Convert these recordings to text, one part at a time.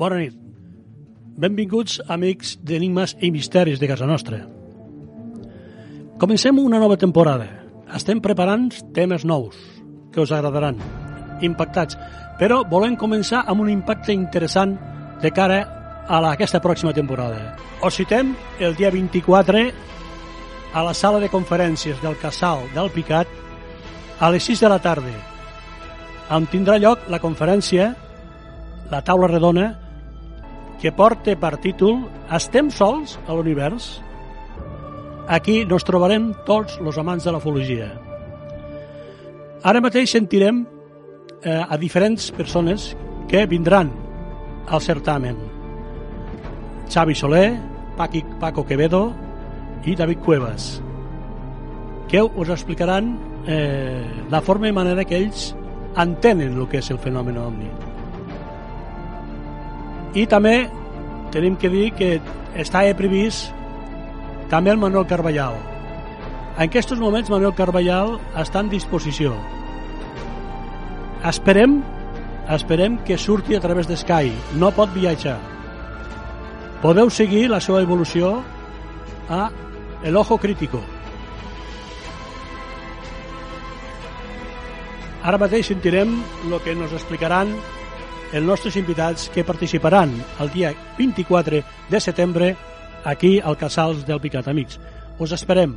Bona nit. Benvinguts, amics d'Enigmes i Misteris de casa nostra. Comencem una nova temporada. Estem preparant temes nous que us agradaran, impactats, però volem començar amb un impacte interessant de cara a la, aquesta pròxima temporada. Us citem el dia 24 a la sala de conferències del Casal del Picat a les 6 de la tarda on tindrà lloc la conferència la taula redona que porta per títol Estem sols a l'univers? Aquí nos trobarem tots els amants de la fologia. Ara mateix sentirem eh, a diferents persones que vindran al certamen. Xavi Soler, Paqui, Paco Quevedo i David Cuevas, que us explicaran eh, la forma i manera que ells entenen el que és el fenomen ovni. I també tenim que dir que està previst també el Manuel Carballal. En aquests moments Manuel Carballal està en disposició. Esperem esperem que surti a través de Sky. No pot viatjar. Podeu seguir la seva evolució a El Ojo Crítico. Ara mateix sentirem el que ens explicaran els nostres invitats que participaran el dia 24 de setembre aquí al Casals del Picat. Amics, us esperem.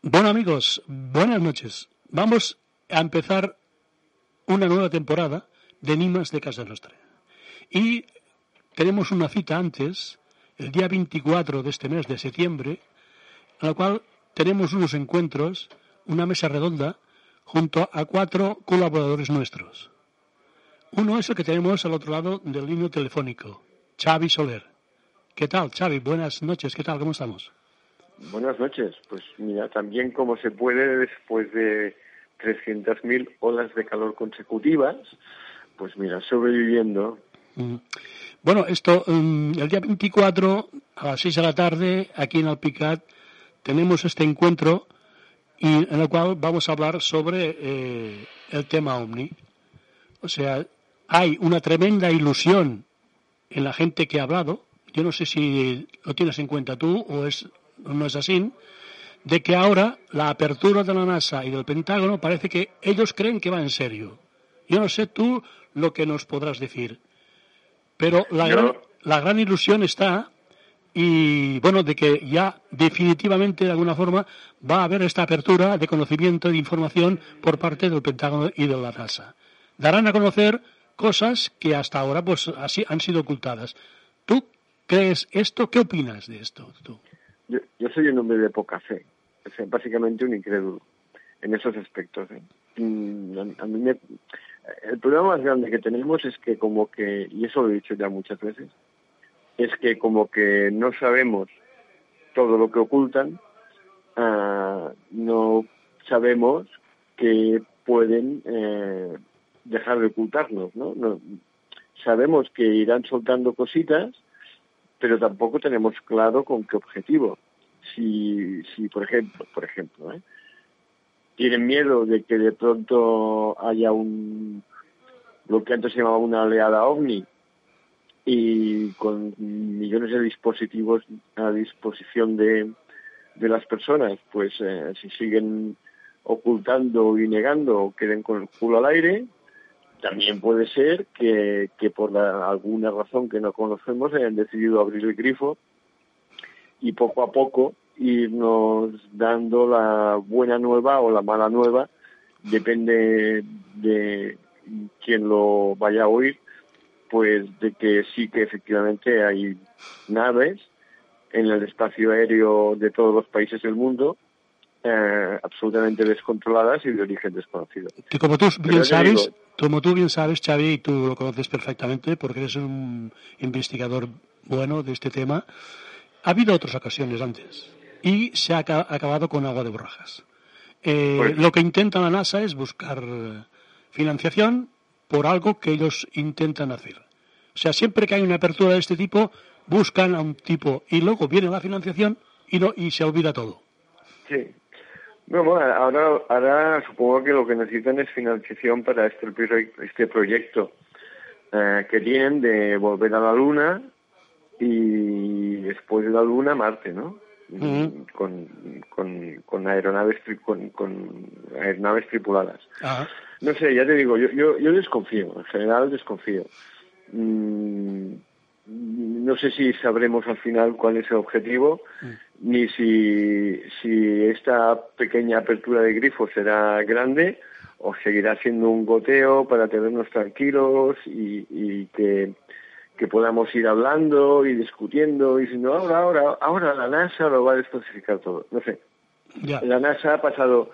Bueno amigos, buenas noches. Vamos a empezar una nueva temporada de Nimas de Casa Nostra. Y tenemos una cita antes, el día 24 de este mes de septiembre, en la cual tenemos unos encuentros, una mesa redonda, junto a cuatro colaboradores nuestros. Uno es el que tenemos al otro lado del líneo telefónico, Xavi Soler. ¿Qué tal, Xavi? Buenas noches, ¿qué tal? ¿Cómo estamos? Buenas noches. Pues mira, también como se puede después de 300.000 olas de calor consecutivas, pues mira, sobreviviendo. Mm. Bueno, esto, um, el día 24 a las 6 de la tarde, aquí en Alpicat, tenemos este encuentro y en el cual vamos a hablar sobre eh, el tema OVNI. O sea, hay una tremenda ilusión en la gente que ha hablado. Yo no sé si lo tienes en cuenta tú o es no es así, de que ahora la apertura de la NASA y del Pentágono parece que ellos creen que va en serio. Yo no sé tú lo que nos podrás decir, pero la, gran, la gran ilusión está y bueno, de que ya definitivamente de alguna forma va a haber esta apertura de conocimiento y de información por parte del Pentágono y de la NASA. Darán a conocer cosas que hasta ahora pues así han sido ocultadas. ¿Tú crees esto? ¿Qué opinas de esto tú? Yo, yo soy un hombre de poca fe, o sea, básicamente un incrédulo en esos aspectos. ¿eh? A, a mí me, el problema más grande que tenemos es que como que, y eso lo he dicho ya muchas veces, es que como que no sabemos todo lo que ocultan, uh, no sabemos que pueden eh, dejar de ocultarnos, ¿no? ¿no? Sabemos que irán soltando cositas, pero tampoco tenemos claro con qué objetivo. Si, si por ejemplo, por ejemplo, ¿eh? Tienen miedo de que de pronto haya un lo que antes se llamaba una oleada ovni y con millones de dispositivos a disposición de, de las personas, pues eh, si siguen ocultando y negando queden con el culo al aire. También puede ser que, que por alguna razón que no conocemos hayan decidido abrir el grifo y poco a poco irnos dando la buena nueva o la mala nueva, depende de quien lo vaya a oír, pues de que sí que efectivamente hay naves en el espacio aéreo de todos los países del mundo eh, absolutamente descontroladas y de origen desconocido. Que como tú bien sabes, como tú bien sabes, Xavi, y tú lo conoces perfectamente porque eres un investigador bueno de este tema, ha habido otras ocasiones antes y se ha acabado con agua de borrajas. Eh, pues lo que intenta la NASA es buscar financiación por algo que ellos intentan hacer. O sea, siempre que hay una apertura de este tipo, buscan a un tipo y luego viene la financiación y, no, y se olvida todo. Sí. Bueno, ahora, ahora supongo que lo que necesitan es financiación para este, este proyecto eh, que tienen de volver a la Luna y después de la Luna Marte, ¿no? Con, con, con, aeronaves con, con aeronaves tripuladas. No sé, ya te digo, yo, yo, yo desconfío, en general desconfío. Mm, no sé si sabremos al final cuál es el objetivo, mm. ni si, si esta pequeña apertura de grifo será grande o seguirá siendo un goteo para tenernos tranquilos y, y que que podamos ir hablando y discutiendo y diciendo ahora, ahora, ahora la NASA lo va a desclasificar todo. No sé. La NASA ha pasado,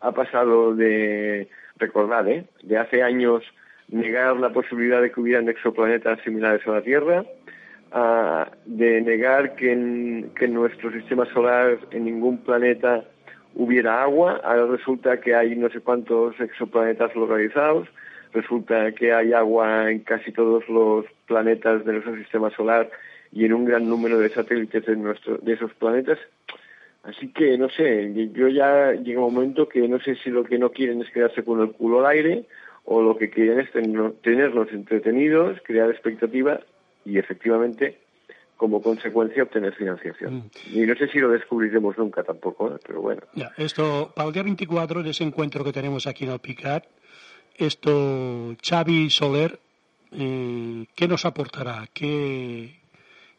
ha pasado de recordar, ¿eh? de hace años negar la posibilidad de que hubieran exoplanetas similares a la Tierra, a, de negar que en, que en nuestro sistema solar en ningún planeta hubiera agua, ahora resulta que hay no sé cuántos exoplanetas localizados, resulta que hay agua en casi todos los planetas de nuestro sistema solar y en un gran número de satélites de, nuestro, de esos planetas. Así que, no sé, yo ya llega un momento que no sé si lo que no quieren es quedarse con el culo al aire o lo que quieren es tenernos entretenidos, crear expectativa y efectivamente, como consecuencia, obtener financiación. Mm. Y no sé si lo descubriremos nunca tampoco, ¿eh? pero bueno. Ya, esto, para el día 24, de ese encuentro que tenemos aquí en el PICAT, esto, Xavi Soler, eh, ¿qué nos aportará? ¿Qué,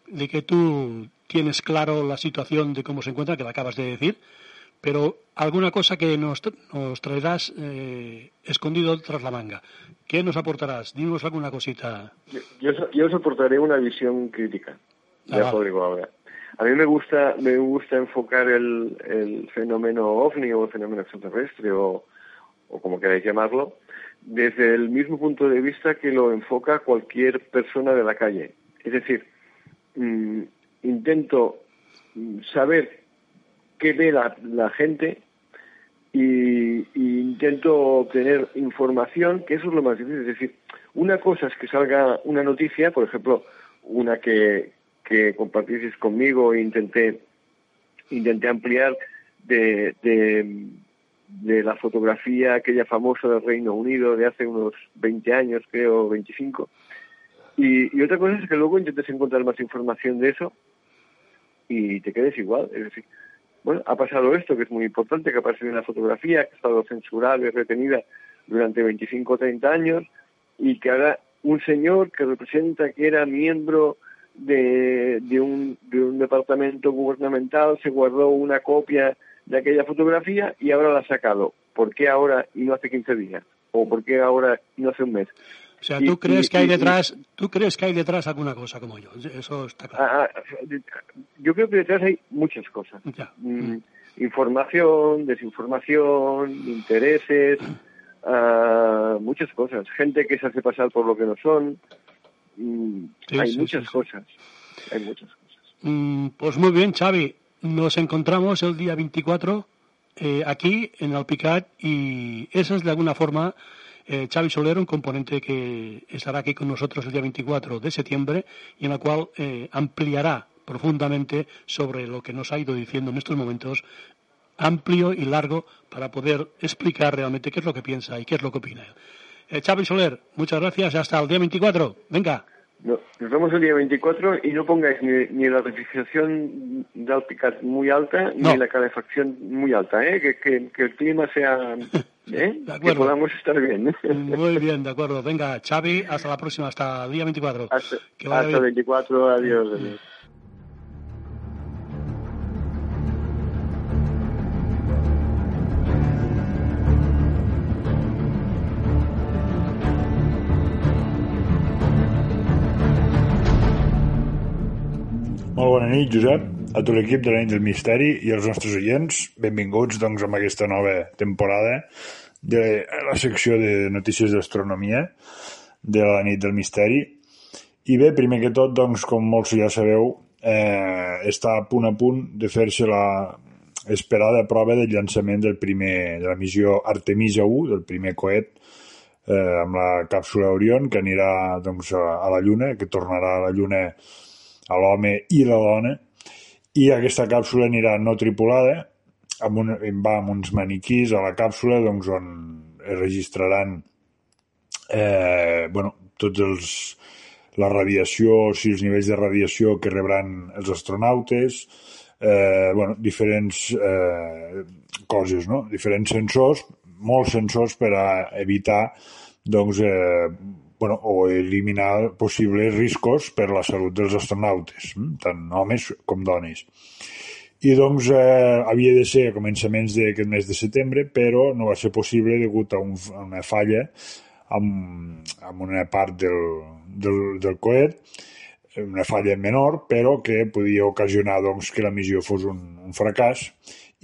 de que tú tienes claro la situación de cómo se encuentra, que la acabas de decir, pero alguna cosa que nos, nos traerás eh, escondido tras la manga. ¿Qué nos aportarás? Dinos alguna cosita. Yo, yo, os aportaré una visión crítica. Ya ah, digo ahora. A mí me gusta, me gusta enfocar el, el fenómeno ovni o el fenómeno extraterrestre o, o como queráis llamarlo, desde el mismo punto de vista que lo enfoca cualquier persona de la calle. Es decir, mm, intento mm, saber qué ve la, gente y, intento obtener información, que eso es lo más difícil. Es decir, una cosa es que salga una noticia, por ejemplo, una que, que conmigo e intenté, intenté ampliar de la fotografía aquella famosa del Reino Unido de hace unos 20 años, creo, 25. Y, otra cosa es que luego intentes encontrar más información de eso y te quedes igual. Es decir, bueno, ha pasado esto, que es muy importante, que ha aparecido una fotografía que ha estado censurada y retenida durante 25 o 30 años y que ahora un señor que representa que era miembro de, de, de un departamento gubernamental se guardó una copia de aquella fotografía y ahora la ha sacado. ¿Por qué ahora y no hace 15 días? ¿O por qué ahora y no hace un mes? O sea, ¿tú crees que hay detrás, tú crees que hay detrás alguna cosa como yo? Eso está claro. Ah, ah, yo creo que detrás hay muchas cosas. Mm, información, desinformación, intereses, ah, muchas cosas. Gente que se hace pasar por lo que no son. Mm, hay muchas cosas. Hay muchas cosas. Mm, pues muy bien, Xavi. Nos encontramos el día 24 eh, aquí en Alpicat y esa es de alguna forma eh, Xavi Solero, un componente que estará aquí con nosotros el día 24 de septiembre y en la cual eh, ampliará profundamente sobre lo que nos ha ido diciendo en estos momentos amplio y largo para poder explicar realmente qué es lo que piensa y qué es lo que opina. Eh, Xavi Soler, muchas gracias. Hasta el día 24. Venga. No, nos vemos el día 24 y no pongáis ni, ni la refrigeración de Alpicat muy alta No. ni la calefacción muy alta, ¿eh? Que, que, que el clima sea... ¿eh? De Que podamos estar bien. Muy bien, de acuerdo. Venga, Xavi, hasta la próxima, hasta el día 24. Hasta, Que hasta bien. 24, adiós. adiós. Nit, Josep, a tot l'equip de la nit del misteri i als nostres oients. Benvinguts, doncs, amb aquesta nova temporada de la secció de notícies d'astronomia de la nit del misteri. I bé, primer que tot, doncs, com molts ja sabeu, eh, està a punt a punt de fer-se la esperada prova del llançament del primer, de la missió Artemisa 1, del primer coet eh, amb la càpsula Orion, que anirà doncs, a la Lluna, que tornarà a la Lluna a l'home i la dona, i aquesta càpsula anirà no tripulada, amb un, va amb uns maniquís a la càpsula doncs, on es registraran eh, bueno, tots els la radiació, o sigui, els nivells de radiació que rebran els astronautes, eh, bueno, diferents eh, coses, no? diferents sensors, molts sensors per a evitar doncs, eh, bueno, o eliminar possibles riscos per la salut dels astronautes, hm? tant homes com dones. I doncs eh, havia de ser a començaments d'aquest mes de setembre, però no va ser possible degut a, un, a una falla amb, amb una part del, del, del coet, una falla menor, però que podia ocasionar doncs, que la missió fos un, un fracàs,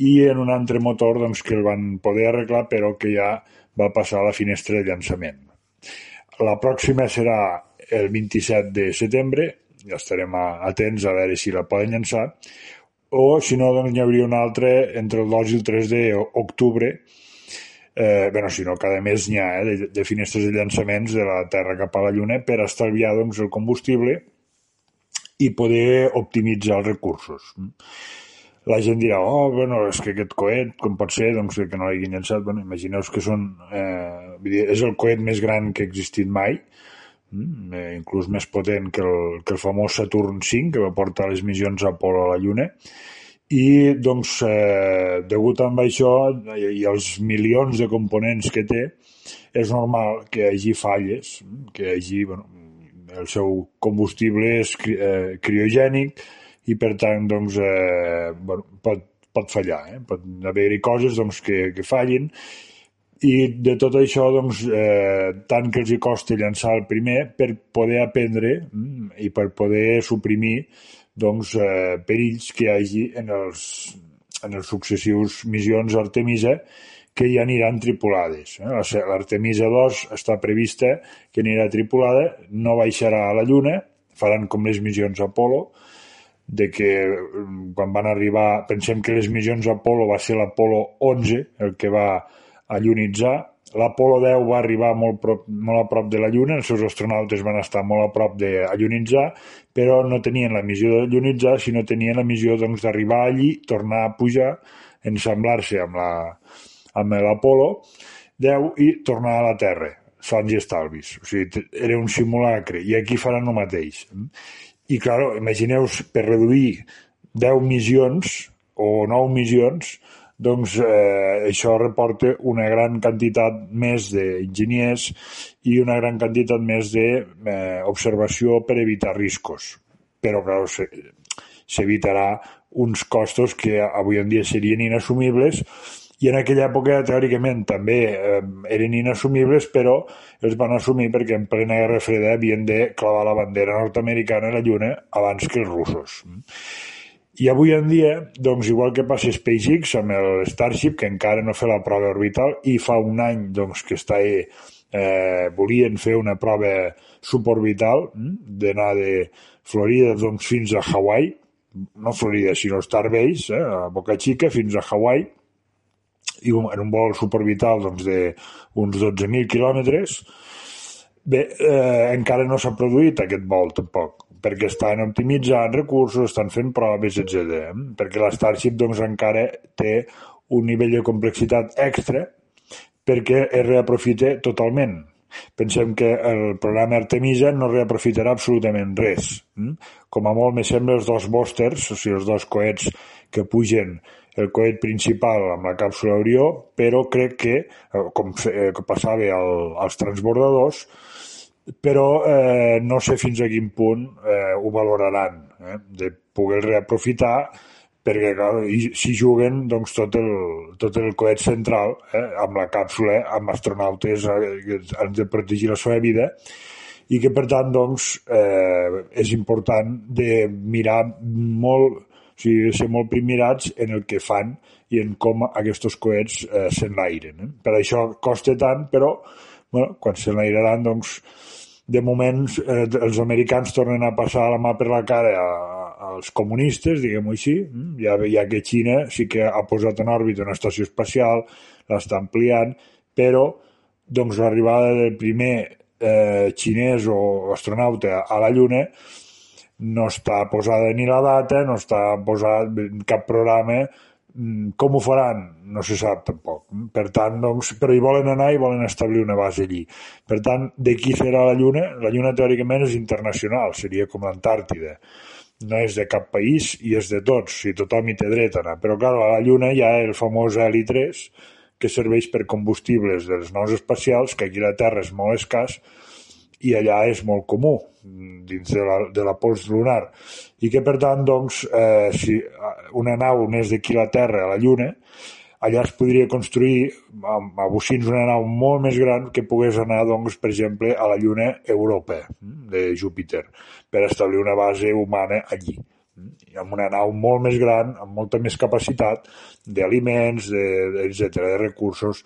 i en un altre motor doncs, que el van poder arreglar, però que ja va passar a la finestra de llançament. La pròxima serà el 27 de setembre, ja estarem atents a veure si la poden llançar, o si no, doncs n'hi hauria una altra entre el 2 i el 3 d'octubre, eh, bueno, si no, cada mes n'hi ha eh, de, de finestres de llançaments de la Terra cap a la Lluna per estalviar doncs, el combustible i poder optimitzar els recursos. La gent dirà, oh, bueno, és que aquest coet, com pot ser, doncs, que no l'hagin llançat? Bueno, imagineu que són, eh, vull dir, és el coet més gran que ha existit mai, mm, eh, inclús més potent que el, que el famós Saturn V, que va portar les missions Apolo a la Lluna, i doncs, eh, degut amb això i, i els milions de components que té, és normal que hi hagi falles, que hi hagi, bueno, el seu combustible és eh, criogènic i per tant doncs, eh, bueno, pot, pot fallar, eh? pot haver-hi coses doncs, que, que fallin i de tot això doncs, eh, tant que els hi costa llançar el primer per poder aprendre mm, i per poder suprimir doncs, eh, perills que hi hagi en els, en els successius missions Artemisa que ja aniran tripulades. Eh? L'Artemisa 2 està prevista que anirà tripulada, no baixarà a la Lluna, faran com les missions Apolo, de que mm, quan van arribar, pensem que les missions Apolo va ser l'Apolo 11 el que va allunitzar, l'Apolo 10 va arribar molt, prop, molt a prop de la Lluna, els seus astronautes van estar molt a prop d'allunitzar, però no tenien la missió d'allunitzar, sinó tenien la missió doncs, d'arribar allí, tornar a pujar, ensamblar-se amb la amb l'Apolo 10 i tornar a la Terra, sons i estalvis. O sigui, era un simulacre, i aquí faran el mateix. I, clar, imagineu per reduir 10 missions o 9 missions, doncs eh, això reporta una gran quantitat més d'enginyers i una gran quantitat més d'observació per evitar riscos. Però, clar, se- s'evitarà uns costos que avui en dia serien inassumibles i en aquella època teòricament també eh, eren inassumibles però els van assumir perquè en plena Guerra Freda havien de clavar la bandera nord-americana a la Lluna abans que els russos. I avui en dia, doncs, igual que passa SpaceX amb el Starship, que encara no fa la prova orbital, i fa un any doncs, que està eh, volien fer una prova suborbital, mm, d'anar de Florida doncs, fins a Hawaii, no Florida, sinó Starbase, eh, a Boca Chica, fins a Hawaii, i un- en un vol suborbital doncs, d'uns 12.000 quilòmetres. Bé, eh, encara no s'ha produït aquest vol tampoc, perquè estan optimitzant recursos, estan fent proves, etc. Perquè la Starship doncs, encara té un nivell de complexitat extra perquè es reaprofita totalment, Pensem que el programa Artemisa no reaprofitarà absolutament res. Mm? Com a molt me sembla els dos boosters, o sigui, els dos coets que pugen el coet principal amb la càpsula Orió, però crec que, eh, com eh, passava al, als transbordadors, però eh, no sé fins a quin punt eh, ho valoraran, eh, de poder reaprofitar perquè clar, si juguen doncs, tot, el, tot el coet central eh, amb la càpsula, amb astronautes eh, que han de protegir la seva vida i que per tant doncs, eh, és important de mirar molt, o sigui, ser molt primirats en el que fan i en com aquests coets eh, s'enlairen. Eh? Per això costa tant, però bueno, quan s'enlairaran doncs, de moment eh, els americans tornen a passar la mà per la cara a, als comunistes, diguem-ho així, mm, ja veia que Xina sí que ha posat en òrbita una estació espacial, l'està ampliant, però doncs l'arribada del primer eh, xinès o astronauta a la Lluna no està posada ni la data, no està posat cap programa Mm, com ho faran? No se sap tampoc. Per tant, doncs, però hi volen anar i volen establir una base allí. Per tant, de qui serà la Lluna? La Lluna teòricament és internacional, seria com l'Antàrtida. No és de cap país i és de tots, si tothom hi té dret a anar. Però, clar, a la Lluna hi ha el famós Heli-3, que serveix per combustibles dels nous espacials, que aquí a la Terra és molt escàs, i allà és molt comú dins de la, de la pols lunar. I que per tant doncs, eh, si una nau anés d'aquí a la Terra a la Lluna allà es podria construir amb, amb bocins una nau molt més gran que pogués anar, doncs, per exemple, a la Lluna Europa de Júpiter per establir una base humana allí. Amb una nau molt més gran, amb molta més capacitat d'aliments, etc de recursos,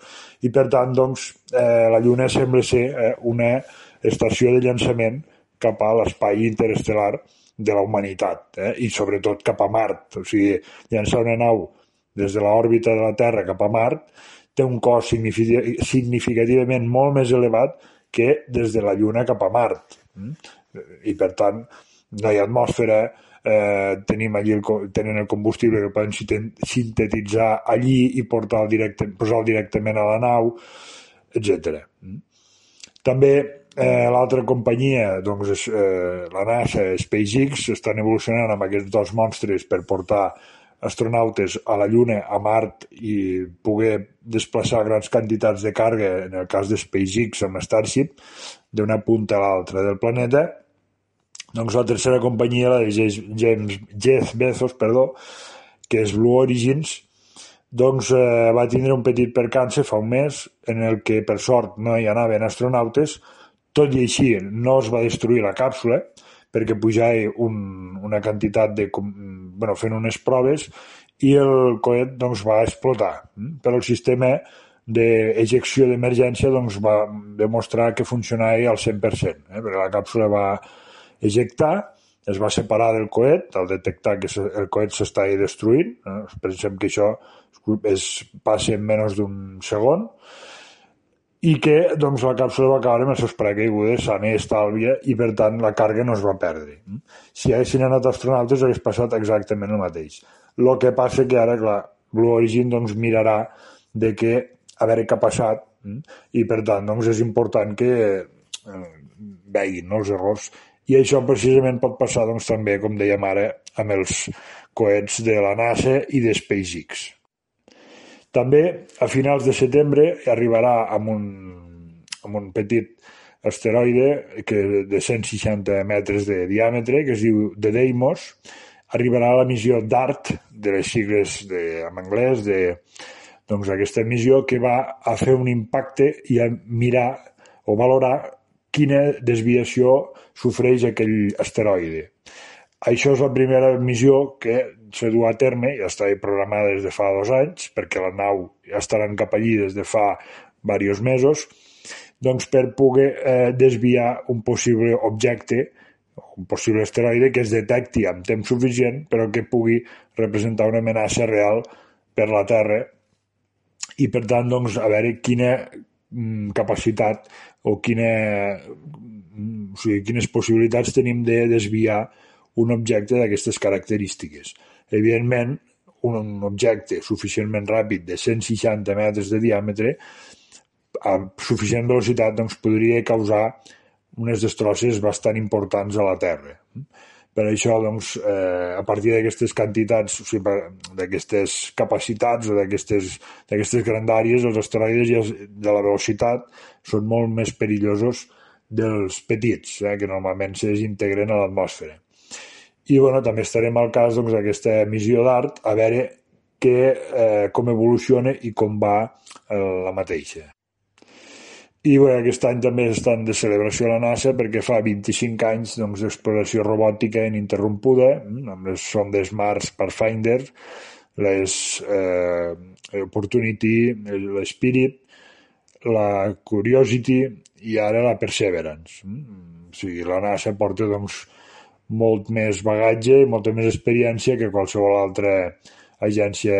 i per tant, doncs, eh, la Lluna sembla ser eh, una estació de llançament cap a l'espai interestel·lar de la humanitat eh? i sobretot cap a Mart. O sigui, llançar una nau des de l'òrbita de la Terra cap a Mart té un cost significativament molt més elevat que des de la Lluna cap a Mart. Mm? I per tant, no hi ha atmosfera, eh, tenim allí el, tenen el combustible que poden sintetitzar allí i portar directe, posar directament a la nau, etc. Mm? També eh, l'altra companyia, doncs, eh, la NASA, SpaceX, estan evolucionant amb aquests dos monstres per portar astronautes a la Lluna, a Mart i poder desplaçar grans quantitats de càrrega, en el cas de SpaceX amb Starship, d'una punta a l'altra del planeta. Doncs la tercera companyia, la de James, Jeff Bezos, perdó, que és Blue Origins, doncs eh, va tindre un petit percance fa un mes en el que per sort no hi anaven astronautes, tot i així, no es va destruir la càpsula perquè pujava un, una quantitat de... bueno, fent unes proves i el coet doncs, va explotar. Però el sistema d'ejecció d'emergència doncs, va demostrar que funcionava al 100%, eh? perquè la càpsula va ejectar, es va separar del coet al detectar que el coet s'estava destruint. Eh? Pensem que això es passa en menys d'un segon i que doncs, la càpsula va caure amb els seus paracaigudes sana i estàlvia i per tant la càrrega no es va perdre. Si haguessin anat astronautes hagués passat exactament el mateix. El que passa que ara, clar, Blue Origin doncs, mirarà de què a veure què ha passat i per tant doncs, és important que eh, veguin no, els errors i això precisament pot passar doncs, també, com dèiem ara, amb els coets de la NASA i de SpaceX. També, a finals de setembre, arribarà amb un, amb un petit asteroide que de 160 metres de diàmetre, que es diu The Deimos, arribarà a la missió DART, de les sigles de, en anglès, de, doncs aquesta missió que va a fer un impacte i a mirar o valorar quina desviació sofreix aquell asteroide. Això és la primera missió que se du a terme, ja està programada des de fa dos anys, perquè la nau ja estaran cap allí des de fa diversos mesos, doncs per poder eh, desviar un possible objecte, un possible asteroide que es detecti amb temps suficient però que pugui representar una amenaça real per la Terra. I per tant doncs, a veure quina mm, capacitat o quina, mm, o sigui, quines possibilitats tenim de desviar un objecte d'aquestes característiques. Evidentment, un objecte suficientment ràpid de 160 metres de diàmetre a suficient velocitat doncs, podria causar unes destrosses bastant importants a la Terra. Per això, doncs, eh, a partir d'aquestes quantitats, o sigui, d'aquestes capacitats o d'aquestes grandàries, els asteroides ja, de la velocitat són molt més perillosos dels petits, eh, que normalment se desintegren a l'atmosfera. I bueno, també estarem al cas doncs, d'aquesta doncs, missió d'art a veure que, eh, com evoluciona i com va eh, la mateixa. I bé, aquest any també estan de celebració a la NASA perquè fa 25 anys doncs, d'exploració robòtica ininterrompuda mm, amb les sondes Mars Pathfinder, les eh, Opportunity, l'Spirit, la Curiosity i ara la Perseverance. Mm? O sigui, la NASA porta doncs, molt més bagatge i molta més experiència que qualsevol altra agència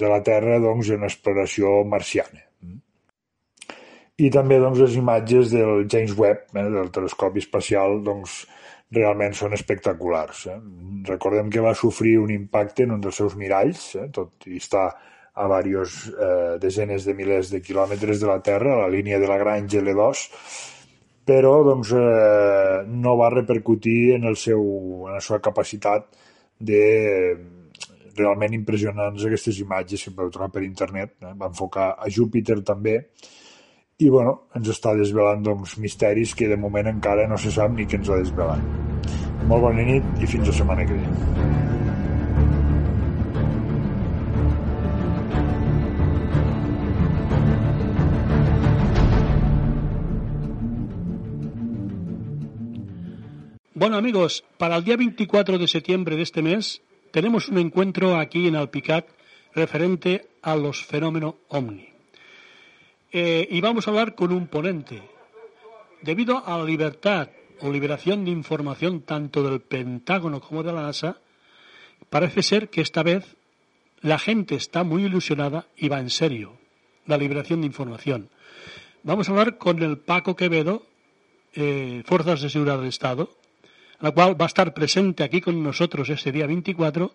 de la Terra doncs, en exploració marciana i també doncs, les imatges del James Webb, eh, del telescopi espacial, doncs, realment són espectaculars. Eh? Recordem que va sofrir un impacte en un dels seus miralls, eh? tot i està a diversos eh, desenes de milers de quilòmetres de la Terra, a la línia de la Grange L2, però doncs, eh, no va repercutir en, el seu, en la seva capacitat de realment impressionants aquestes imatges que podeu trobar per internet. Eh? Va enfocar a Júpiter també, i bueno, ens està desvelant doncs, misteris que de moment encara no se sap ni què ens ha desvelat. Molt bona nit i fins la setmana que ve. Bueno amigos, para el día 24 de septiembre de este mes tenemos un encuentro aquí en Alpicat referente a los fenómenos OVNI. Eh, y vamos a hablar con un ponente. Debido a la libertad o liberación de información tanto del Pentágono como de la NASA, parece ser que esta vez la gente está muy ilusionada y va en serio la liberación de información. Vamos a hablar con el Paco Quevedo, eh, Fuerzas de Seguridad del Estado, la cual va a estar presente aquí con nosotros este día 24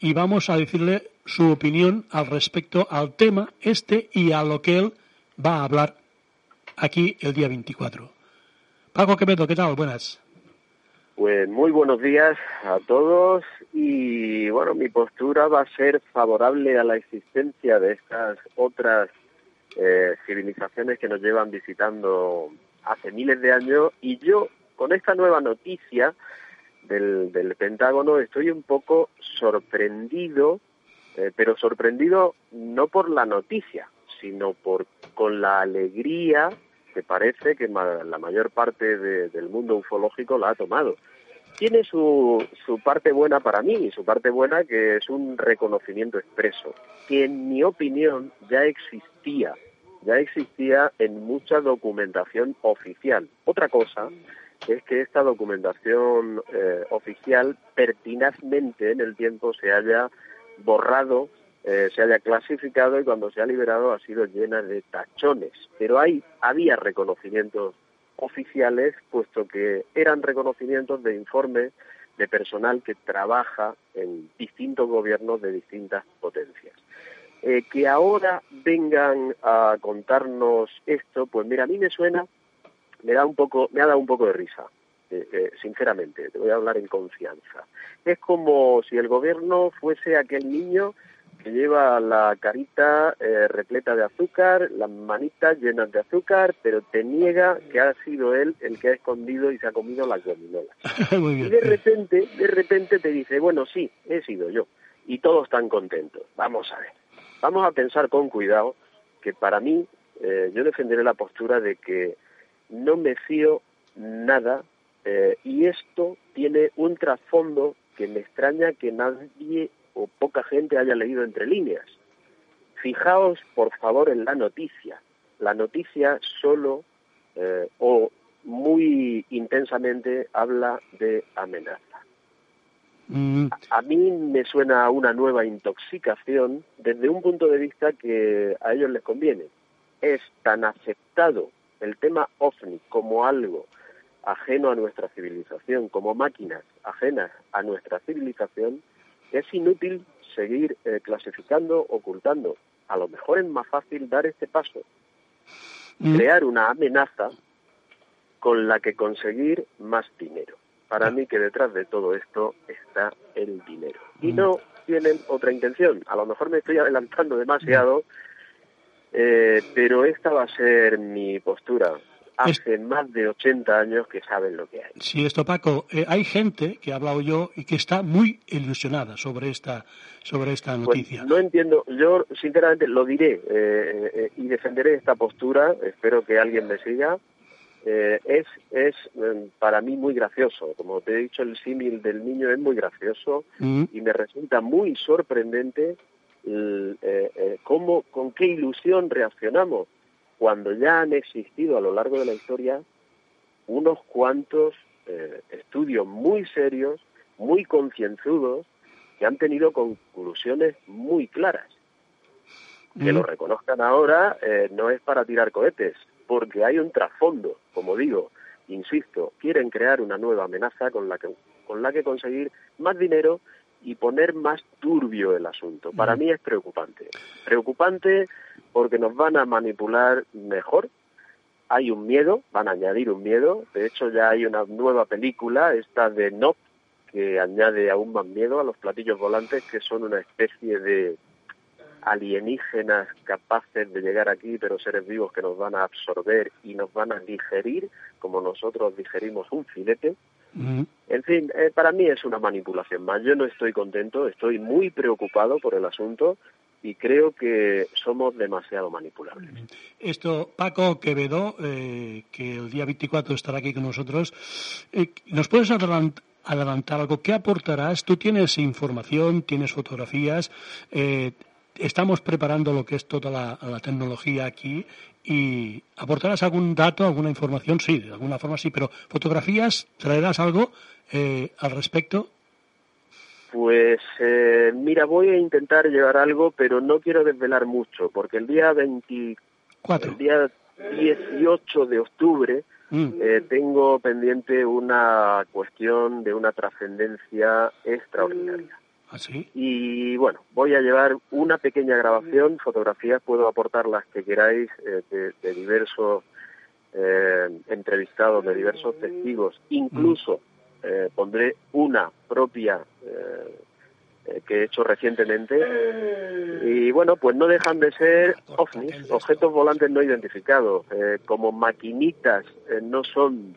y vamos a decirle su opinión al respecto al tema este y a lo que él va a hablar aquí el día 24. Paco Quevedo, ¿qué tal? Buenas. Pues muy buenos días a todos y bueno, mi postura va a ser favorable a la existencia de estas otras eh, civilizaciones que nos llevan visitando hace miles de años y yo con esta nueva noticia del, del Pentágono estoy un poco sorprendido, eh, pero sorprendido no por la noticia, sino por con la alegría que parece que la mayor parte del mundo ufológico la ha tomado. Tiene su, su parte buena para mí, su parte buena que es un reconocimiento expreso, que en mi opinión ya existía, ya existía en mucha documentación oficial. Otra cosa es que esta documentación eh, oficial pertinazmente en el tiempo se haya borrado eh, se haya clasificado y cuando se ha liberado ha sido llena de tachones. Pero ahí había reconocimientos oficiales, puesto que eran reconocimientos de informes de personal que trabaja en distintos gobiernos de distintas potencias. Eh, que ahora vengan a contarnos esto, pues mira, a mí me suena, me da un poco, me ha dado un poco de risa. Eh, sinceramente, te voy a hablar en confianza. Es como si el gobierno fuese aquel niño lleva la carita eh, repleta de azúcar, las manitas llenas de azúcar, pero te niega que ha sido él el que ha escondido y se ha comido las gominolas. y de repente, de repente te dice, bueno, sí, he sido yo. Y todos están contentos. Vamos a ver. Vamos a pensar con cuidado que para mí, eh, yo defenderé la postura de que no me fío nada eh, y esto tiene un trasfondo que me extraña que nadie o poca gente haya leído entre líneas. Fijaos, por favor, en la noticia. La noticia solo eh, o muy intensamente habla de amenaza. Mm. A, mí me suena a una nueva intoxicación desde un punto de vista que a ellos les conviene. Es tan aceptado el tema OVNI como algo ajeno a nuestra civilización, como máquinas ajenas a nuestra civilización, es inútil seguir eh, clasificando, ocultando. A lo mejor es más fácil dar este paso. mm. crear una amenaza con la que conseguir más dinero. Para mí que detrás de todo esto está el dinero. Y mm. no tienen otra intención. A lo mejor me estoy adelantando demasiado, eh, pero esta va a ser mi postura hace más de 80 años que saben lo que hay. Sí, esto Paco, eh, hay gente que he hablado yo y que está muy ilusionada sobre esta sobre esta pues noticia. no entiendo, yo sinceramente lo diré eh, eh, y defenderé esta postura, espero que alguien me siga. es es em, para mí muy gracioso, como te he dicho el símil del niño es muy gracioso mm. y me resulta muy sorprendente cómo con qué ilusión reaccionamos cuando ya han existido a lo largo de la historia unos cuantos eh, estudios muy serios, muy concienzudos, que han tenido conclusiones muy claras. Que lo reconozcan ahora eh, no es para tirar cohetes, porque hay un trasfondo, como digo, insisto, quieren crear una nueva amenaza con la que, con la que conseguir más dinero y poner más turbio el asunto. Para mm. mí es preocupante. Preocupante porque nos van a manipular mejor. Hay un miedo, van a añadir un miedo. De hecho, ya hay una nueva película, esta de Nope, que añade aún más miedo a los platillos volantes, que son una especie de alienígenas capaces de llegar aquí, pero seres vivos que nos van a absorber y nos van a digerir, como nosotros digerimos un filete. En fin, eh, para mí es una manipulación más. Yo no estoy contento, estoy muy preocupado por el asunto y creo que somos demasiado manipulables. Esto, Paco Quevedo, eh, que el día 24 estará aquí con nosotros, eh, ¿nos puedes adelantar algo? ¿Qué aportarás? Tú tienes información, tienes fotografías, estamos preparando lo que es toda la, tecnología aquí y aportarás algún dato, alguna información, sí, de alguna forma sí, pero fotografías, traerás algo eh, al respecto. Pues eh, mira, voy a intentar llevar algo, pero no quiero desvelar mucho, porque el día 24, el día 18 de octubre mm. eh, tengo pendiente una cuestión de una trascendencia extraordinaria. ¿Ah, y bueno, voy a llevar una pequeña grabación, fotografías, puedo aportar las que queráis eh, de, diversos eh, entrevistados, de diversos testigos. Incluso eh, pondré una propia que he hecho recientemente. Y bueno, pues no dejan de ser ovnis, objetos volantes no identificados. como maquinitas no son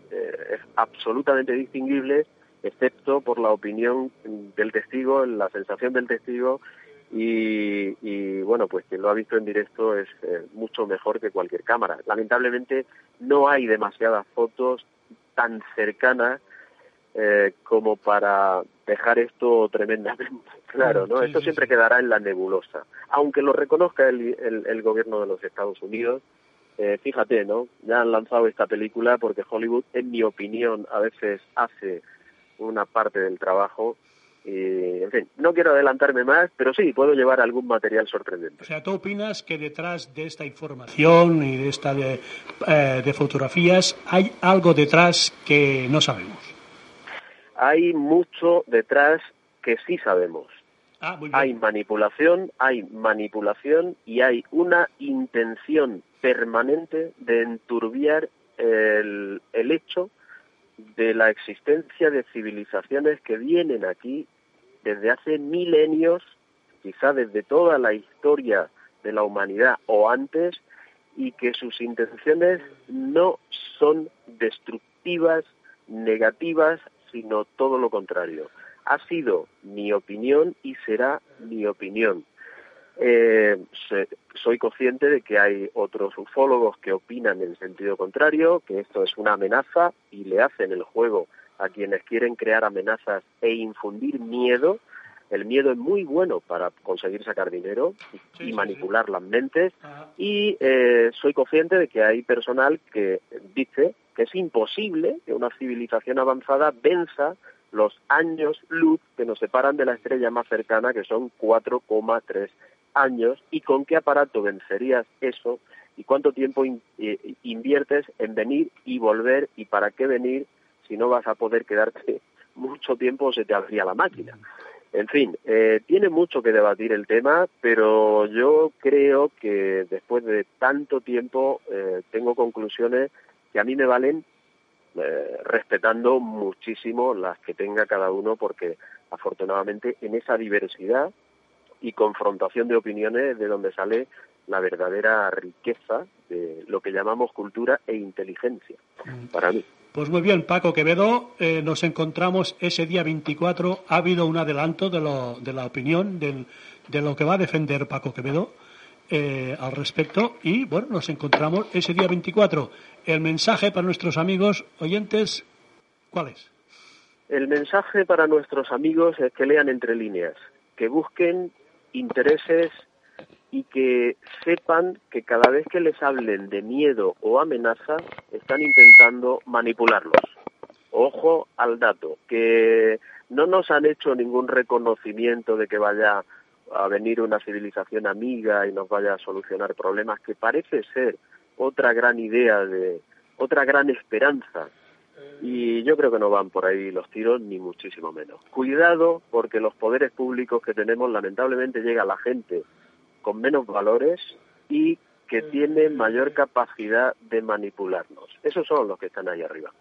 absolutamente distinguibles excepto por la opinión del testigo, la sensación del testigo y, bueno, pues quien lo ha visto en directo es eh, mucho mejor que cualquier cámara. Lamentablemente no hay demasiadas fotos tan cercanas eh, como para dejar esto tremendamente claro, ¿no? esto siempre quedará en la nebulosa. Aunque lo reconozca el, el, gobierno de los Estados Unidos, eh, fíjate, ¿no? Ya han lanzado esta película porque Hollywood, en mi opinión, a veces hace una parte del trabajo. Y, en fin, no quiero adelantarme más, pero sí, puedo llevar algún material sorprendente. O sea, ¿tú opinas que detrás de esta información y de esta de, eh, de fotografías hay algo detrás que no sabemos? Hay mucho detrás que sí sabemos. Ah, hay manipulación, hay manipulación y hay una intención permanente de enturbiar el, el hecho de la existencia de civilizaciones que vienen aquí desde hace milenios, quizá desde toda la historia de la humanidad o antes, y que sus intenciones no son destructivas, negativas, sino todo lo contrario. Ha sido mi opinión y será mi opinión. Eh, soy consciente de que hay otros ufólogos que opinan en sentido contrario, que esto es una amenaza y le hacen el juego a quienes quieren crear amenazas e infundir miedo. El miedo es muy bueno para conseguir sacar dinero y, manipular las mentes. Y eh, soy consciente de que hay personal que dice que es imposible que una civilización avanzada venza los años luz que nos separan de la estrella más cercana, que son 4,3 años y con qué aparato vencerías eso y cuánto tiempo eh, inviertes en venir y volver y para qué venir si no vas a poder quedarte mucho tiempo o se te abría la máquina. En fin, eh, tiene mucho que debatir el tema, pero yo creo que después de tanto tiempo eh, tengo conclusiones que a mí me valen eh, respetando muchísimo las que tenga cada uno, porque afortunadamente en esa diversidad y confrontación de opiniones de donde sale la verdadera riqueza de lo que llamamos cultura e inteligencia, para mí. Pues muy bien, Paco Quevedo, eh, nos encontramos ese día 24. Ha habido un adelanto de, lo, de la opinión del, de lo que va a defender Paco Quevedo eh, al respecto y bueno, nos encontramos ese día 24. El mensaje para nuestros amigos oyentes, ¿cuál es? El mensaje para nuestros amigos es que lean entre líneas, que busquen intereses y que sepan que cada vez que les hablen de miedo o amenaza, están intentando manipularlos. Ojo al dato, que no nos han hecho ningún reconocimiento de que vaya a venir una civilización amiga y nos vaya a solucionar problemas, que parece ser otra gran idea de, otra gran esperanza. Y yo creo que no van por ahí los tiros, ni muchísimo menos. Cuidado, porque los poderes públicos que tenemos, lamentablemente, llega a la gente con menos valores y que tiene mayor capacidad de manipularnos. Esos son los que están ahí arriba.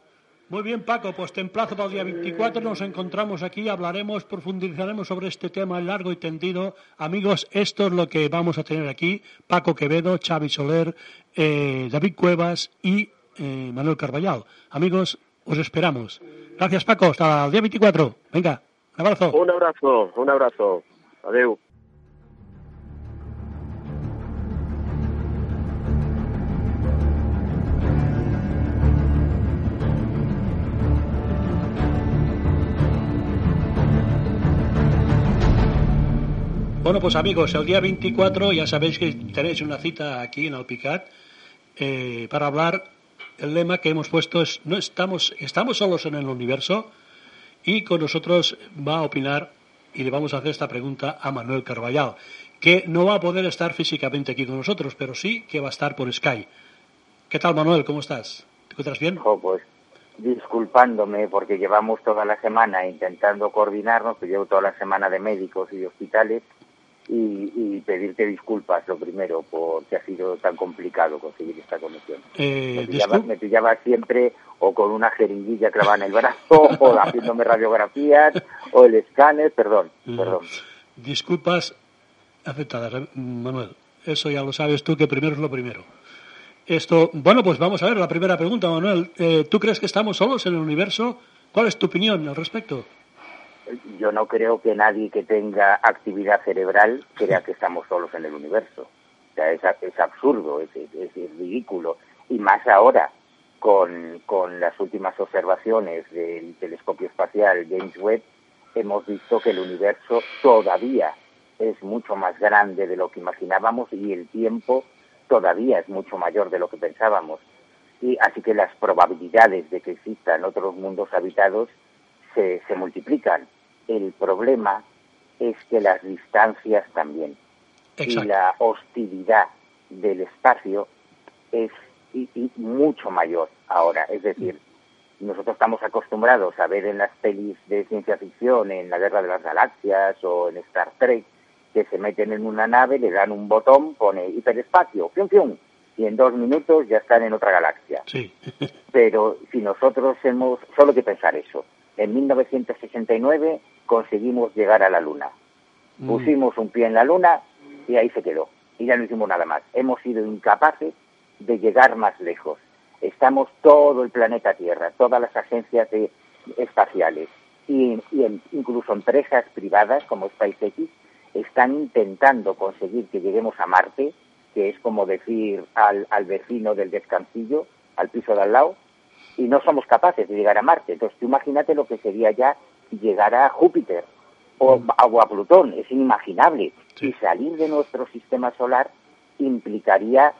Muy bien, Paco, pues te emplazo para el día 24. Nos encontramos aquí, hablaremos, profundizaremos sobre este tema largo y tendido. Amigos, esto es lo que vamos a tener aquí. Paco Quevedo, Xavi Soler, eh, David Cuevas y eh, Manuel Carballal. Amigos, os esperamos. Gracias, Paco. Hasta el día 24. Venga, un abrazo. Un abrazo, un abrazo. Adeu. Bueno, pues amigos, el día 24 ya sabéis que tenéis una cita aquí en Alpicat eh, para hablar. El lema que hemos puesto es no estamos estamos solos en el universo y con nosotros va a opinar y le vamos a hacer esta pregunta a Manuel Carballal, que no va a poder estar físicamente aquí con nosotros, pero sí que va a estar por Sky. ¿Qué tal, Manuel? ¿Cómo estás? ¿Te encuentras bien? Pues disculpándome porque llevamos toda la semana intentando coordinarnos, que llevo toda la semana de médicos y de hospitales y, y, pedirte disculpas lo primero porque ha sido tan complicado conseguir esta conexión. Eh, me, pillaba, me, pillaba, siempre o con una jeringuilla clavada en el brazo o haciéndome radiografías o el escáner, perdón, perdón. Disculpas aceptadas. Manuel. Eso ya lo sabes tú que primero es lo primero. Esto, bueno, pues vamos a ver la primera pregunta, Manuel. Eh, ¿Tú crees que estamos solos en el universo? ¿Cuál es tu opinión al respecto? Yo no creo que nadie que tenga actividad cerebral crea que estamos solos en el universo. O sea, es, absurdo, es, ridículo. Y más ahora, con, con las últimas observaciones del telescopio espacial James Webb, hemos visto que el universo todavía es mucho más grande de lo que imaginábamos y el tiempo todavía es mucho mayor de lo que pensábamos. Y así que las probabilidades de que existan otros mundos habitados se, se multiplican el problema es que las distancias también Exacto. y la hostilidad del espacio es y, y mucho mayor ahora. Es decir, nosotros estamos acostumbrados a ver en las pelis de ciencia ficción, en la Guerra de las Galaxias o en Star Trek, que se meten en una nave, le dan un botón, pone hiperespacio, fium, fium, y en dos minutos ya están en otra galaxia. Sí. Pero si nosotros hemos, solo hay que pensar eso, en 1969 conseguimos llegar a la Luna. Mm. Pusimos un pie en la Luna y ahí se quedó. Y ya no hicimos nada más. Hemos sido incapaces de llegar más lejos. Estamos todo el planeta Tierra, todas las agencias de, espaciales y, y en, incluso empresas privadas como SpaceX están intentando conseguir que lleguemos a Marte, que es como decir al, al vecino del descansillo, al piso de al lado, y no somos capaces de llegar a Marte. Entonces, tú imagínate lo que sería ya llegar a Júpiter o, Mm. o a Plutón, es inimaginable. Sí. Y salir de nuestro sistema solar implicaría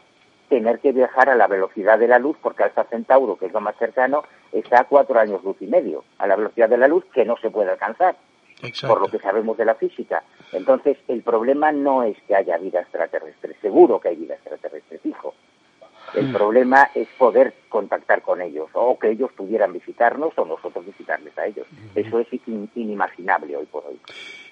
tener que viajar a la velocidad de la luz, porque Alfa Centauro, que es lo más cercano, está a cuatro años luz y medio, a la velocidad de la luz que no se puede alcanzar, Exacto. por lo que sabemos de la física. Entonces, el problema no es que haya vida extraterrestre, seguro que hay vida extraterrestre, fijo. El mm. problema es poder contactar con ellos, o que ellos pudieran visitarnos, o nosotros visitarles a ellos. Eso es in inimaginable hoy por hoy.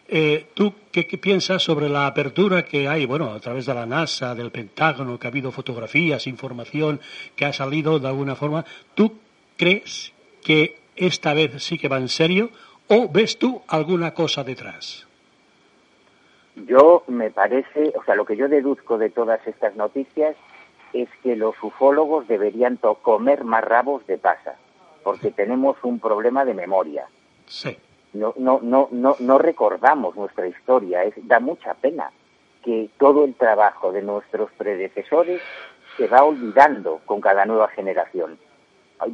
Eh, ¿Tú qué, qué, piensas sobre la apertura que hay, bueno, a través de la NASA, del Pentágono, que ha habido fotografías, información que ha salido de alguna forma? ¿Tú crees que esta vez sí que va en serio o ves tú alguna cosa detrás? Yo me parece, o sea, lo que yo deduzco de todas estas noticias es que los ufólogos deberían comer más rabos de pasa, porque tenemos un problema de memoria. Sí. No, no, no, no, no recordamos nuestra historia, es, da mucha pena que todo el trabajo de nuestros predecesores se va olvidando con cada nueva generación.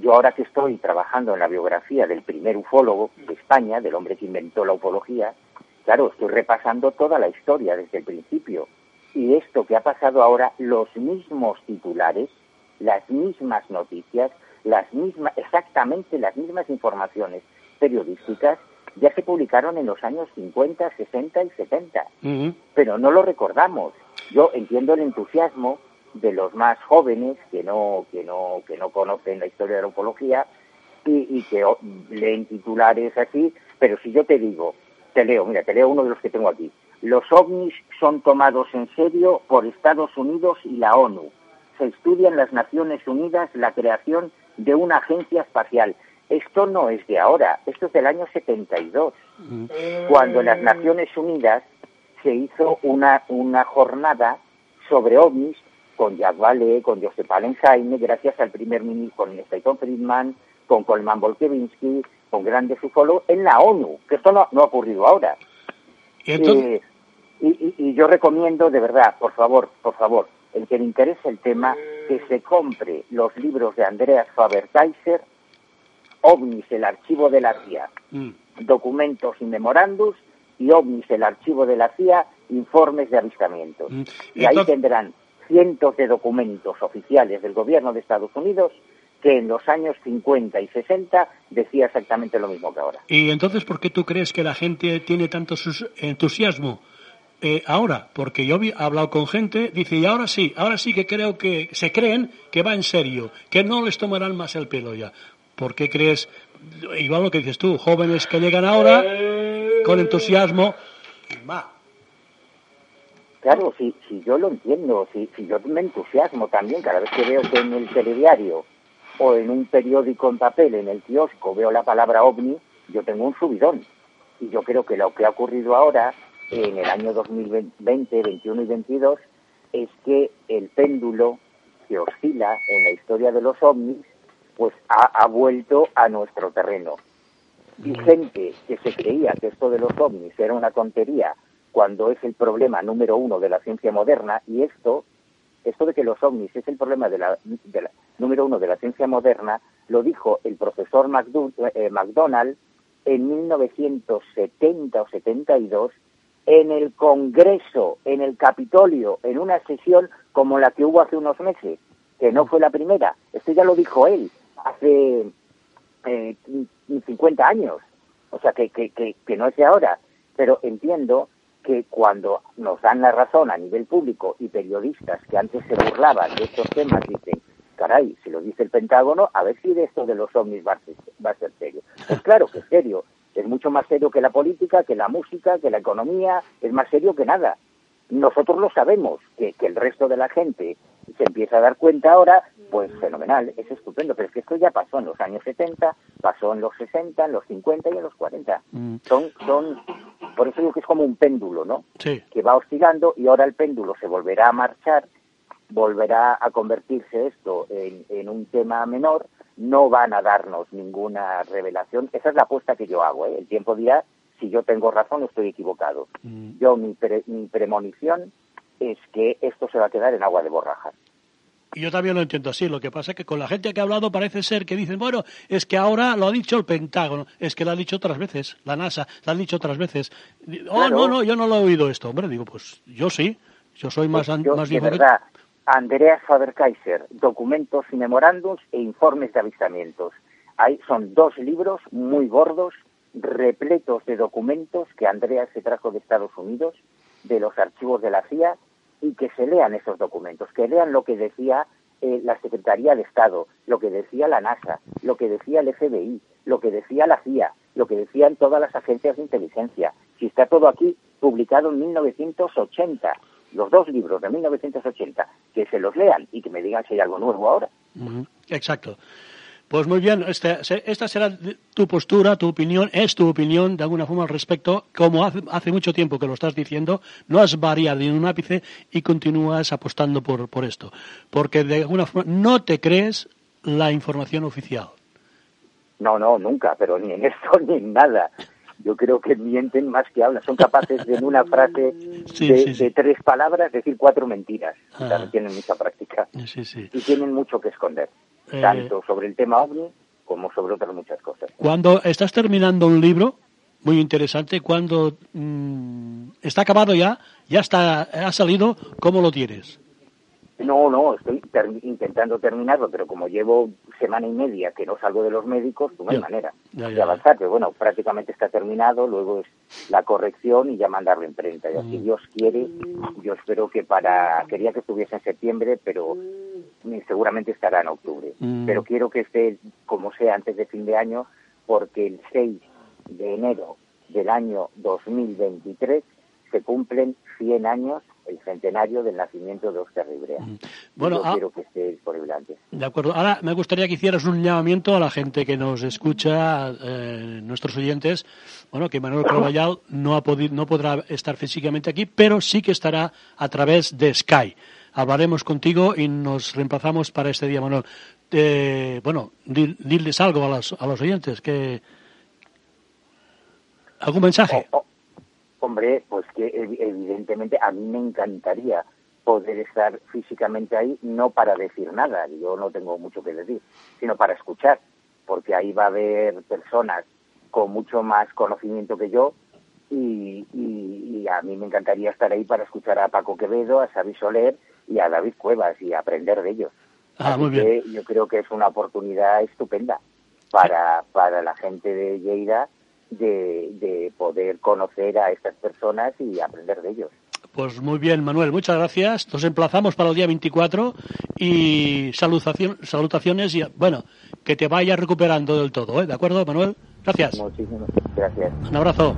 Yo ahora que estoy trabajando en la biografía del primer ufólogo de España, del hombre que inventó la ufología, claro, estoy repasando toda la historia desde el principio. Y esto que ha pasado ahora, los mismos titulares, las mismas noticias, las mismas, exactamente las mismas informaciones periodísticas, ya se publicaron en los años 50, 60 y 70. Uh -huh. Pero no lo recordamos. Yo entiendo el entusiasmo de los más jóvenes que no, que no, que no conocen la historia de la ufología y, y que leen titulares así, pero si yo te digo, te leo, mira, te leo uno de los que tengo aquí. Los ovnis son tomados en serio por Estados Unidos y la ONU. Se estudia en las Naciones Unidas la creación de una agencia espacial. Esto no es de ahora, esto es del año 72, Mm. cuando en las Naciones Unidas se hizo una, una jornada sobre ovnis con Jack Vale, con Joseph Allenheim, gracias al primer ministro, con Stanton Friedman, con Coleman Volkevinsky, con grandes ufólogos, en la ONU, que esto no, no ha ocurrido ahora. ¿Y, entonces... Eh, y, y, y, yo recomiendo, de verdad, por favor, por favor, el que le interese el tema, que se compre los libros de Andreas Faber-Kaiser, OVNIS, el archivo de la CIA, mm. documentos y memorandos, y OVNIS, el archivo de la CIA, informes de avistamientos. Mm. Y ahí tendrán cientos de documentos oficiales del gobierno de Estados Unidos que en los años 50 y 60 decía exactamente lo mismo que ahora. ¿Y entonces por qué tú crees que la gente tiene tanto entusiasmo eh, ahora? Porque yo he hablado con gente, dice, y ahora sí, ahora sí que creo que se creen que va en serio, que no les tomarán más el pelo ya. ¿Por qué crees, igual lo que dices tú, jóvenes que llegan ahora con entusiasmo, va, Claro, si, si yo lo entiendo, si, si yo me entusiasmo también cada vez que veo que en el telediario o en un periódico en papel, en el kiosco, veo la palabra ovni, yo tengo un subidón. Y yo creo que lo que ha ocurrido ahora, en el año 2020, 21 y 22, es que el péndulo que oscila en la historia de los ovnis, pues ha, ha vuelto a nuestro terreno. Y gente que se creía que esto de los ovnis era una tontería cuando es el problema número uno de la ciencia moderna, y esto, esto de que los ovnis es el problema de la, de la número uno de la ciencia moderna, lo dijo el profesor eh, McDonald en 1970 o 72 en el Congreso, en el Capitolio, en una sesión como la que hubo hace unos meses, que no fue la primera. Esto ya lo dijo él hace eh, 50 años, o sea que, que, que, que no es de ahora. Pero entiendo que cuando nos dan la razón a nivel público y periodistas que antes se burlaban de estos temas dicen, caray, si lo dice el Pentágono, a ver si de esto de los ovnis va a ser, va a ser serio. Pues claro que es serio, es mucho más serio que la política, que la música, que la economía, es más serio que nada. Nosotros lo sabemos, que, que el resto de la gente se empieza a dar cuenta ahora, pues fenomenal, es estupendo, pero es que esto ya pasó en los años 70, pasó en los 60, en los 50 y en los 40. Mm. Son, son, por eso digo que es como un péndulo, ¿no? Sí. Que va oscilando y ahora el péndulo se volverá a marchar, volverá a convertirse esto en, en un tema menor, no van a darnos ninguna revelación. Esa es la apuesta que yo hago, ¿eh? El tiempo dirá si yo tengo razón o estoy equivocado. Mm. Yo, mi, pre, mi premonición es que esto se va a quedar en agua de borrajas. Y yo también lo entiendo así. Lo que pasa es que con la gente que ha hablado parece ser que dicen, bueno, es que ahora lo ha dicho el Pentágono, es que lo ha dicho otras veces, la NASA, lo han dicho otras veces. Oh, Claro. no, no, yo no lo he oído esto. Hombre, digo, pues yo sí, yo soy más, Yo, más viejo que- Andreas Faber-Kaiser, documentos y memorándums e informes de avistamientos. Hay, son dos libros muy gordos, repletos de documentos que Andreas se trajo de Estados Unidos, de los archivos de la CIA, y que se lean esos documentos, que lean lo que decía eh, la Secretaría de Estado, lo que decía la NASA, lo que decía el FBI, lo que decía la CIA, lo que decían todas las agencias de inteligencia. si está todo aquí publicado en 1980, los dos libros de 1980, que se los lean y que me digan si hay algo nuevo ahora. Exacto. Pues muy bien, este, esta será tu postura, tu opinión, es tu opinión de alguna forma al respecto. Como hace, hace mucho tiempo que lo estás diciendo, no has variado ni un ápice y continúas apostando por, por esto. Porque de alguna forma no te crees la información oficial. No, no, nunca, pero ni en esto ni en nada. Yo creo que mienten más que hablan. Son capaces de en una frase Sí, de, sí, sí. de tres palabras decir cuatro mentiras. Ah. También tienen mucha práctica. Y tienen mucho que esconder. Eh. Tanto sobre el tema ovni como sobre otras muchas cosas. Cuando estás terminando un libro, muy interesante, cuando mm, está acabado ya, ya está, ha salido, ¿cómo lo tienes? No, no, estoy ter- intentando terminarlo, pero como llevo semana y media que no salgo de los médicos, pues no hay manera ya, de avanzar. Pero bueno, prácticamente está terminado, luego es la corrección y ya mandarlo a imprenta. Y Mm. así Dios quiere, yo espero que para... Quería que estuviese en septiembre, pero mm, seguramente estará en octubre. Mm. Pero quiero que esté, como sea, antes de fin de año, porque el 6 de enero del año 2023 se cumplen 100 años el centenario del nacimiento de Oscar Ribrea. Bueno, Yo ah- quiero que esté disponible antes. De acuerdo. Ahora me gustaría que hicieras un llamamiento a la gente que nos escucha, eh, nuestros oyentes. Bueno, que Manuel Carballal no, ha podi- no podrá estar físicamente aquí, pero sí que estará a través de Sky. Hablaremos contigo y nos reemplazamos para este día, Manuel. Eh, bueno, di- diles algo a los, a los oyentes. que ¿Algún mensaje? Oh, oh, hombre, pues que ev- evidentemente a mí me encantaría poder estar físicamente ahí, no para decir nada, yo no tengo mucho que decir, sino para escuchar, porque ahí va a haber personas con mucho más conocimiento que yo y, y- y a mí me encantaría estar ahí para escuchar a Paco Quevedo, a Xavi Soler y a David Cuevas y aprender de ellos. Ah, Así muy bien. que yo creo que es una oportunidad estupenda para, para la gente de Lleida de, de poder conocer a estas personas y aprender de ellos. Pues muy bien, Manuel, muchas gracias. Nos emplazamos para el día 24 y salutación- salutaciones y, bueno, que te vayas recuperando del todo, ¿eh? ¿De acuerdo, Manuel? Gracias. Muchísimas gracias. Un abrazo.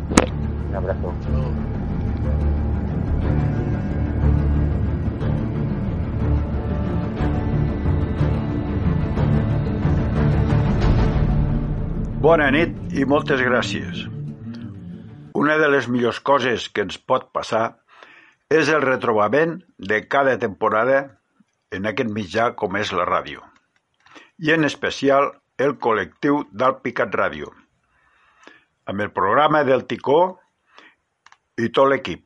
Un abrazo. Bona nit i moltes gràcies. Una de les millors coses que ens pot passar és el retrobament de cada temporada en aquest mitjà com és la ràdio. I en especial el col·lectiu d'Alpicat Ràdio, amb el programa del Ticó i tot l'equip.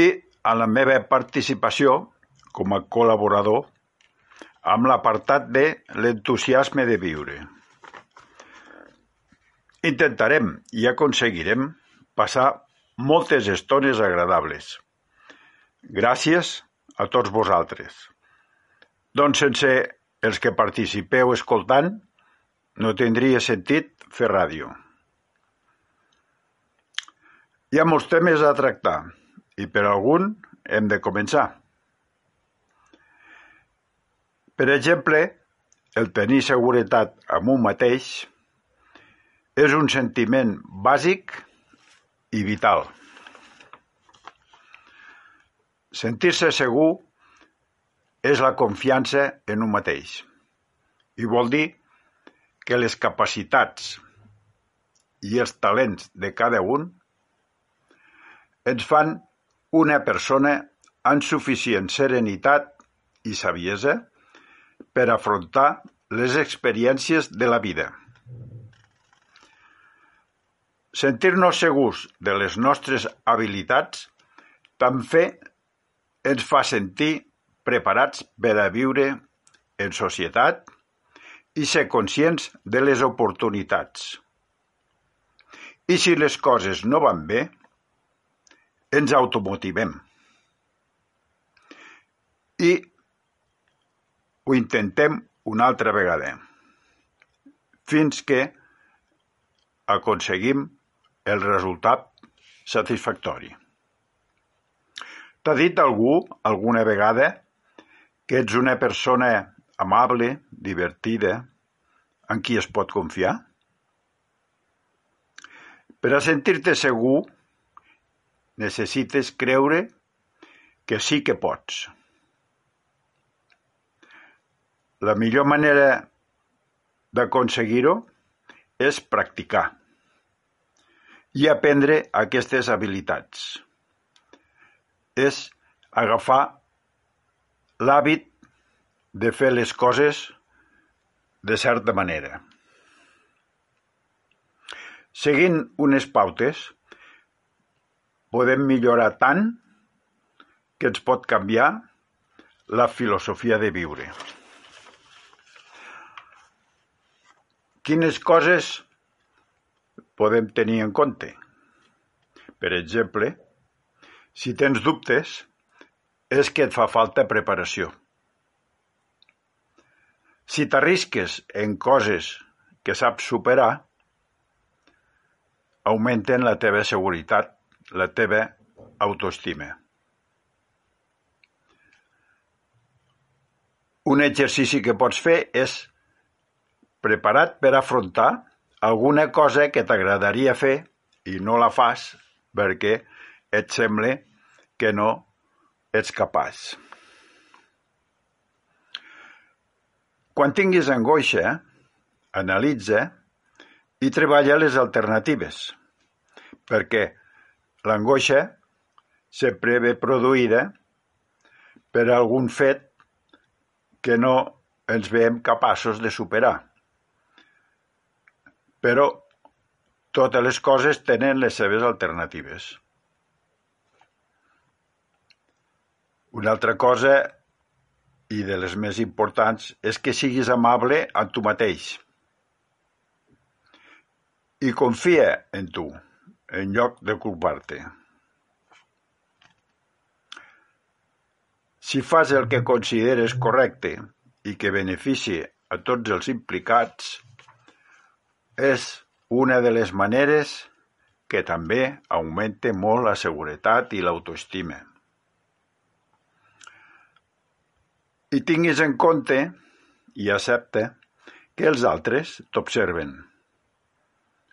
I a la meva participació com a col·laborador amb l'apartat de l'entusiasme de viure. Intentarem i aconseguirem passar moltes estones agradables. Gràcies a tots vosaltres. Doncs sense els que participeu escoltant, no tindria sentit fer ràdio. Hi ha molts temes a tractar i per algun hem de començar. Per exemple, el tenir seguretat amb un mateix és un sentiment bàsic i vital. Sentir-se segur és la confiança en un mateix i vol dir que les capacitats i els talents de cada un ens fan una persona amb suficient serenitat i saviesa per afrontar les experiències de la vida. Sentir-nos segurs de les nostres habilitats també ens fa sentir preparats per a viure en societat i ser conscients de les oportunitats. I si les coses no van bé, ens automotivem. I ho intentem una altra vegada, fins que aconseguim el resultat satisfactori. T'ha dit algú alguna vegada que ets una persona amable, divertida, en qui es pot confiar? Per a sentir-te segur, necessites creure que sí que pots. La millor manera d'aconseguir-ho és practicar i aprendre aquestes habilitats. És agafar l'hàbit de fer les coses de certa manera. Seguint unes pautes, podem millorar tant que ens pot canviar la filosofia de viure. Quines coses podem tenir en compte? Per exemple, si tens dubtes, és que et fa falta preparació. Si t'arrisques en coses que saps superar, augmenten la teva seguretat, la teva autoestima. Un exercici que pots fer és preparat per afrontar alguna cosa que t'agradaria fer i no la fas perquè et sembla que no ets capaç. Quan tinguis angoixa, analitza i treballa les alternatives, perquè l'angoixa sempre ve produïda per algun fet que no ens veiem capaços de superar. Però totes les coses tenen les seves alternatives. Una altra cosa, i de les més importants, és que siguis amable amb tu mateix. I confia en tu, en lloc de culpar-te. Si fas el que consideres correcte i que benefici a tots els implicats, és una de les maneres que també augmenta molt la seguretat i l'autoestima. I tinguis en compte i accepta que els altres t'observen,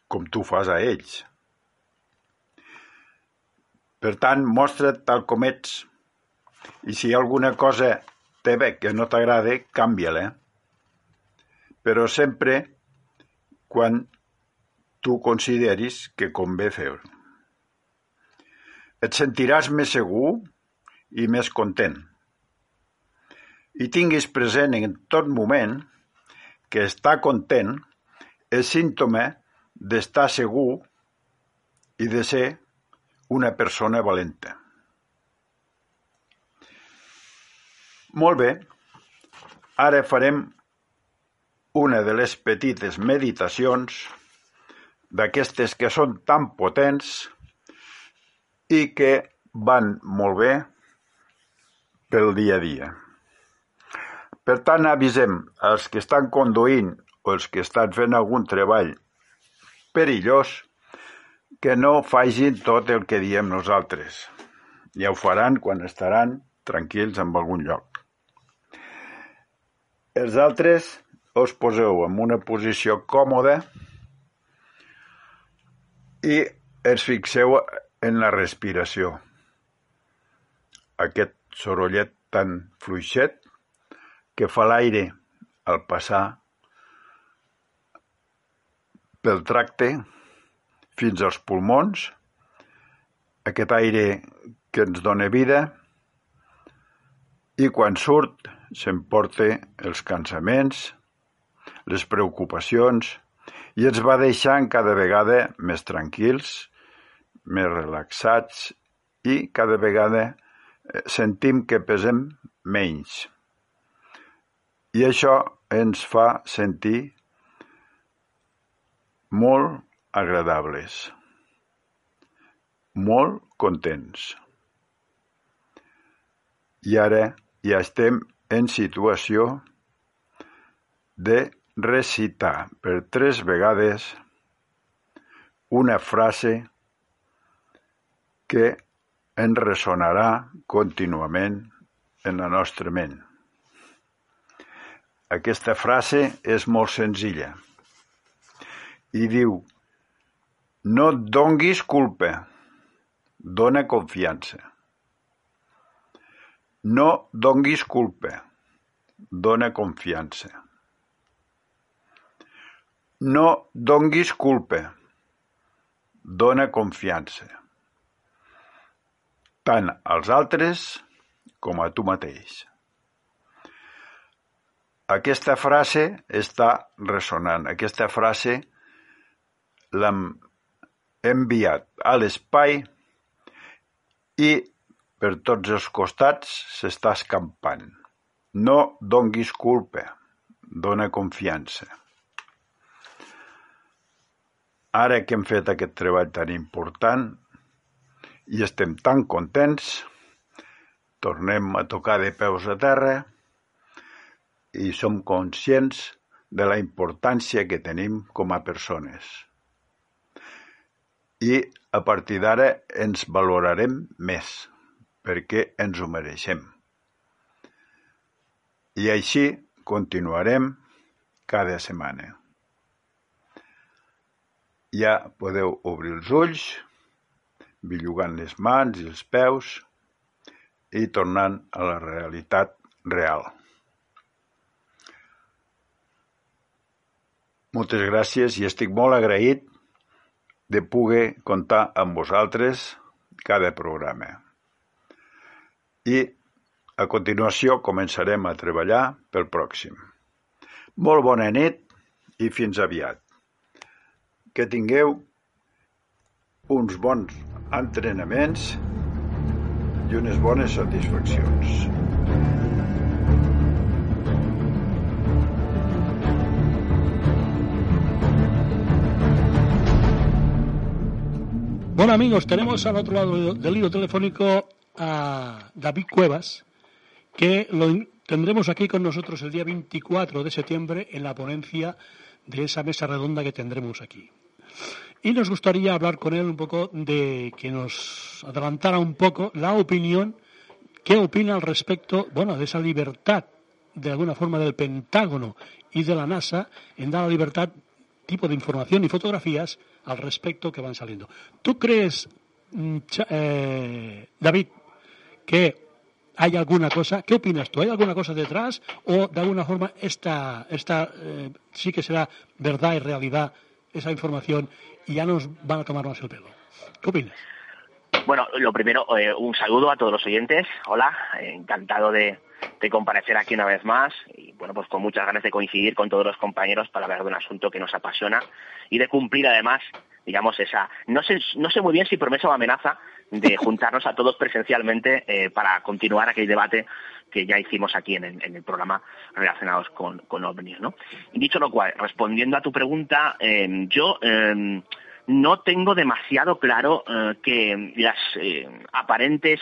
com tu fas a ells. Per tant, mostra't tal com ets. I si hi ha alguna cosa teva que no t'agrada, canvia-la. Però sempre quan tu consideris que convé fer-ho. Et sentiràs més segur i més content i tinguis present en tot moment que estar content és símptoma d'estar segur i de ser una persona valenta. Molt bé, ara farem una de les petites meditacions d'aquestes que són tan potents i que van molt bé pel dia a dia. Per tant, avisem els que estan conduint o els que estan fent algun treball perillós que no facin tot el que diem nosaltres. Ja ho faran quan estaran tranquils en algun lloc. Els altres us poseu en una posició còmoda i es fixeu en la respiració. Aquest sorollet tan fluixet que fa l'aire al passar pel tracte fins als pulmons, aquest aire que ens dona vida, i quan surt s'emporta els cansaments, les preocupacions, i ens va deixant cada vegada més tranquils, més relaxats i cada vegada eh, sentim que pesem menys. I això ens fa sentir molt agradables, molt contents. I ara ja estem en situació de recitar per tres vegades una frase que en ressonarà contínuament en la nostra ment. Aquesta frase és molt senzilla i diu No et donguis culpa. Dona confiança. No donguis culpa. Dona confiança. No donguis culpa. Dona confiança. Tant als altres com a tu mateix. Aquesta frase està ressonant. Aquesta frase l'hem enviat a l'espai i per tots els costats s'està escampant. No donguis culpa, dona confiança. Ara que hem fet aquest treball tan important i estem tan contents, tornem a tocar de peus a terra i som conscients de la importància que tenim com a persones i a partir d'ara ens valorarem més, perquè ens ho mereixem. I així continuarem cada setmana. Ja podeu obrir els ulls, billugant les mans i els peus i tornant a la realitat real. Moltes gràcies i estic molt agraït de poder comptar amb vosaltres cada programa. I a continuació començarem a treballar pel pròxim. Molt bona nit i fins aviat. Que tingueu uns bons entrenaments i unes bones satisfaccions. Bueno amigos, tenemos al otro lado del hilo telefónico a David Cuevas, que lo tendremos aquí con nosotros el día 24 de septiembre en la ponencia de esa mesa redonda que tendremos aquí. Y nos gustaría hablar con él un poco de que nos adelantara un poco la opinión, qué opina al respecto, bueno, de esa libertad de alguna forma del Pentágono y de la NASA en dar la libertad tipo de información y fotografías al respecto que van saliendo. ¿Tú crees, mm, eh, David, que hay alguna cosa, qué opinas tú? ¿Hay alguna cosa detrás o de alguna forma esta, esta eh, sí que será verdad y realidad esa información y ya nos van a tomar más el pelo? ¿Qué opinas? Bueno, lo primero, eh, un saludo a todos los oyentes. Hola, encantado de, de comparecer aquí una vez más y bueno, pues con muchas ganas de coincidir con todos los compañeros para hablar de un asunto que nos apasiona y de cumplir además, digamos, esa, no sé, no sé muy bien si promesa o amenaza de juntarnos a todos presencialmente eh, para continuar aquel debate que ya hicimos aquí en el, programa relacionados con, con OVNIs, dicho lo cual, respondiendo a tu pregunta, eh, yo eh, no tengo demasiado claro que las aparentes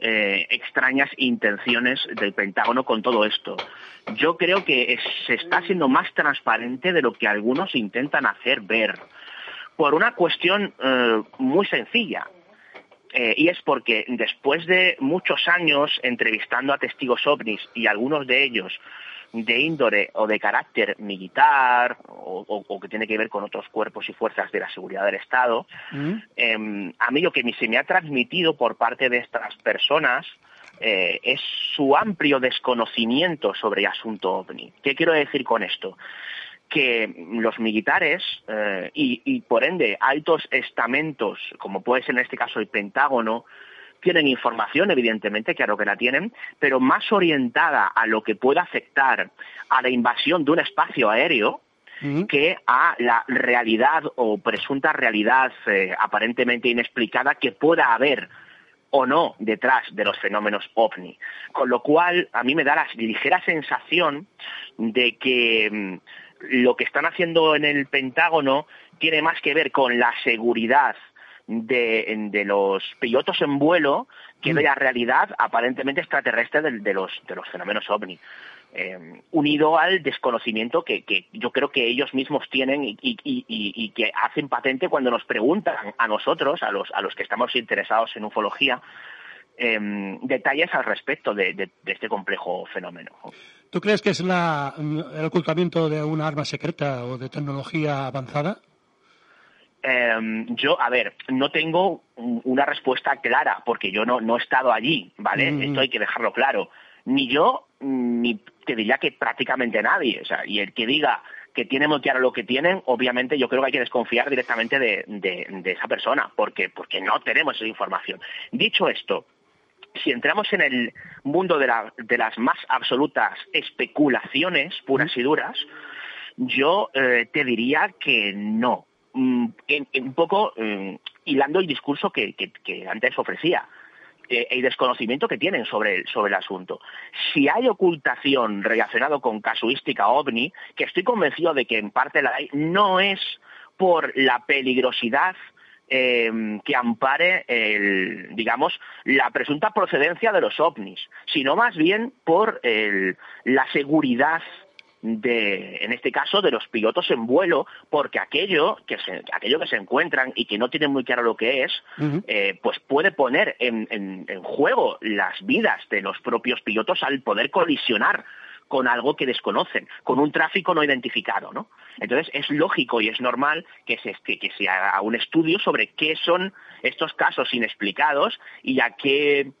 eh, extrañas intenciones del Pentágono con todo esto. Yo creo que se está siendo más transparente de lo que algunos intentan hacer ver, por una cuestión eh, muy sencilla. Eh, y es porque después de muchos años entrevistando a testigos ovnis y algunos de ellos de índole o de carácter militar o, que tiene que ver con otros cuerpos y fuerzas de la seguridad del Estado, mm. em, a mí lo que se me ha transmitido por parte de estas personas eh, es su amplio desconocimiento sobre el asunto ovni. ¿Qué quiero decir con esto? Que los militares eh, y, y, por ende altos estamentos, como puede ser en este caso el Pentágono, tienen información, evidentemente, claro que la tienen, pero más orientada a lo que pueda afectar a la invasión de un espacio aéreo, que a la realidad o presunta realidad eh, aparentemente inexplicada que pueda haber o no detrás de los fenómenos ovni. Con lo cual, a mí me da la ligera sensación de que mm, lo que están haciendo en el Pentágono tiene más que ver con la seguridad de, de los pilotos en vuelo que de mm. la realidad aparentemente extraterrestre de, los, de los fenómenos ovni. Eh, unido al desconocimiento que, que, yo creo que ellos mismos tienen y, y, y, que hacen patente cuando nos preguntan a nosotros, a los, a los que estamos interesados en ufología, eh, detalles al respecto de, de, de, este complejo fenómeno. ¿Tú crees que es la, el ocultamiento de una arma secreta o de tecnología avanzada? eh, yo, a ver, no tengo una respuesta clara porque yo no, no he estado allí, ¿vale? Mm. Esto hay que dejarlo claro. Ni yo, ni te diría que prácticamente nadie. O sea, y el que diga que tiene muy claro lo que tienen, obviamente yo creo que hay que desconfiar directamente de, de- de esa persona, porque, porque no tenemos esa información. Dicho esto, si entramos en el mundo de, la- de las más absolutas especulaciones puras y duras, yo eh, te diría que no. Mm, en- en un poco mm, hilando el discurso que, que- que antes ofrecía. eh, el desconocimiento que tienen sobre el, sobre el asunto. Si hay ocultación relacionado con casuística ovni, que estoy convencido de que en parte la hay, no es por la peligrosidad eh, que ampare el, digamos, la presunta procedencia de los ovnis, sino más bien por el- la seguridad de, en este caso, de los pilotos en vuelo, porque aquello que se, aquello que se encuentran y que no tienen muy claro lo que es, eh, pues puede poner en, en- en juego las vidas de los propios pilotos al poder colisionar con algo que desconocen, con un tráfico no identificado, ¿no? Entonces es lógico y es normal que se, que, haga un estudio sobre qué son estos casos inexplicados y a qué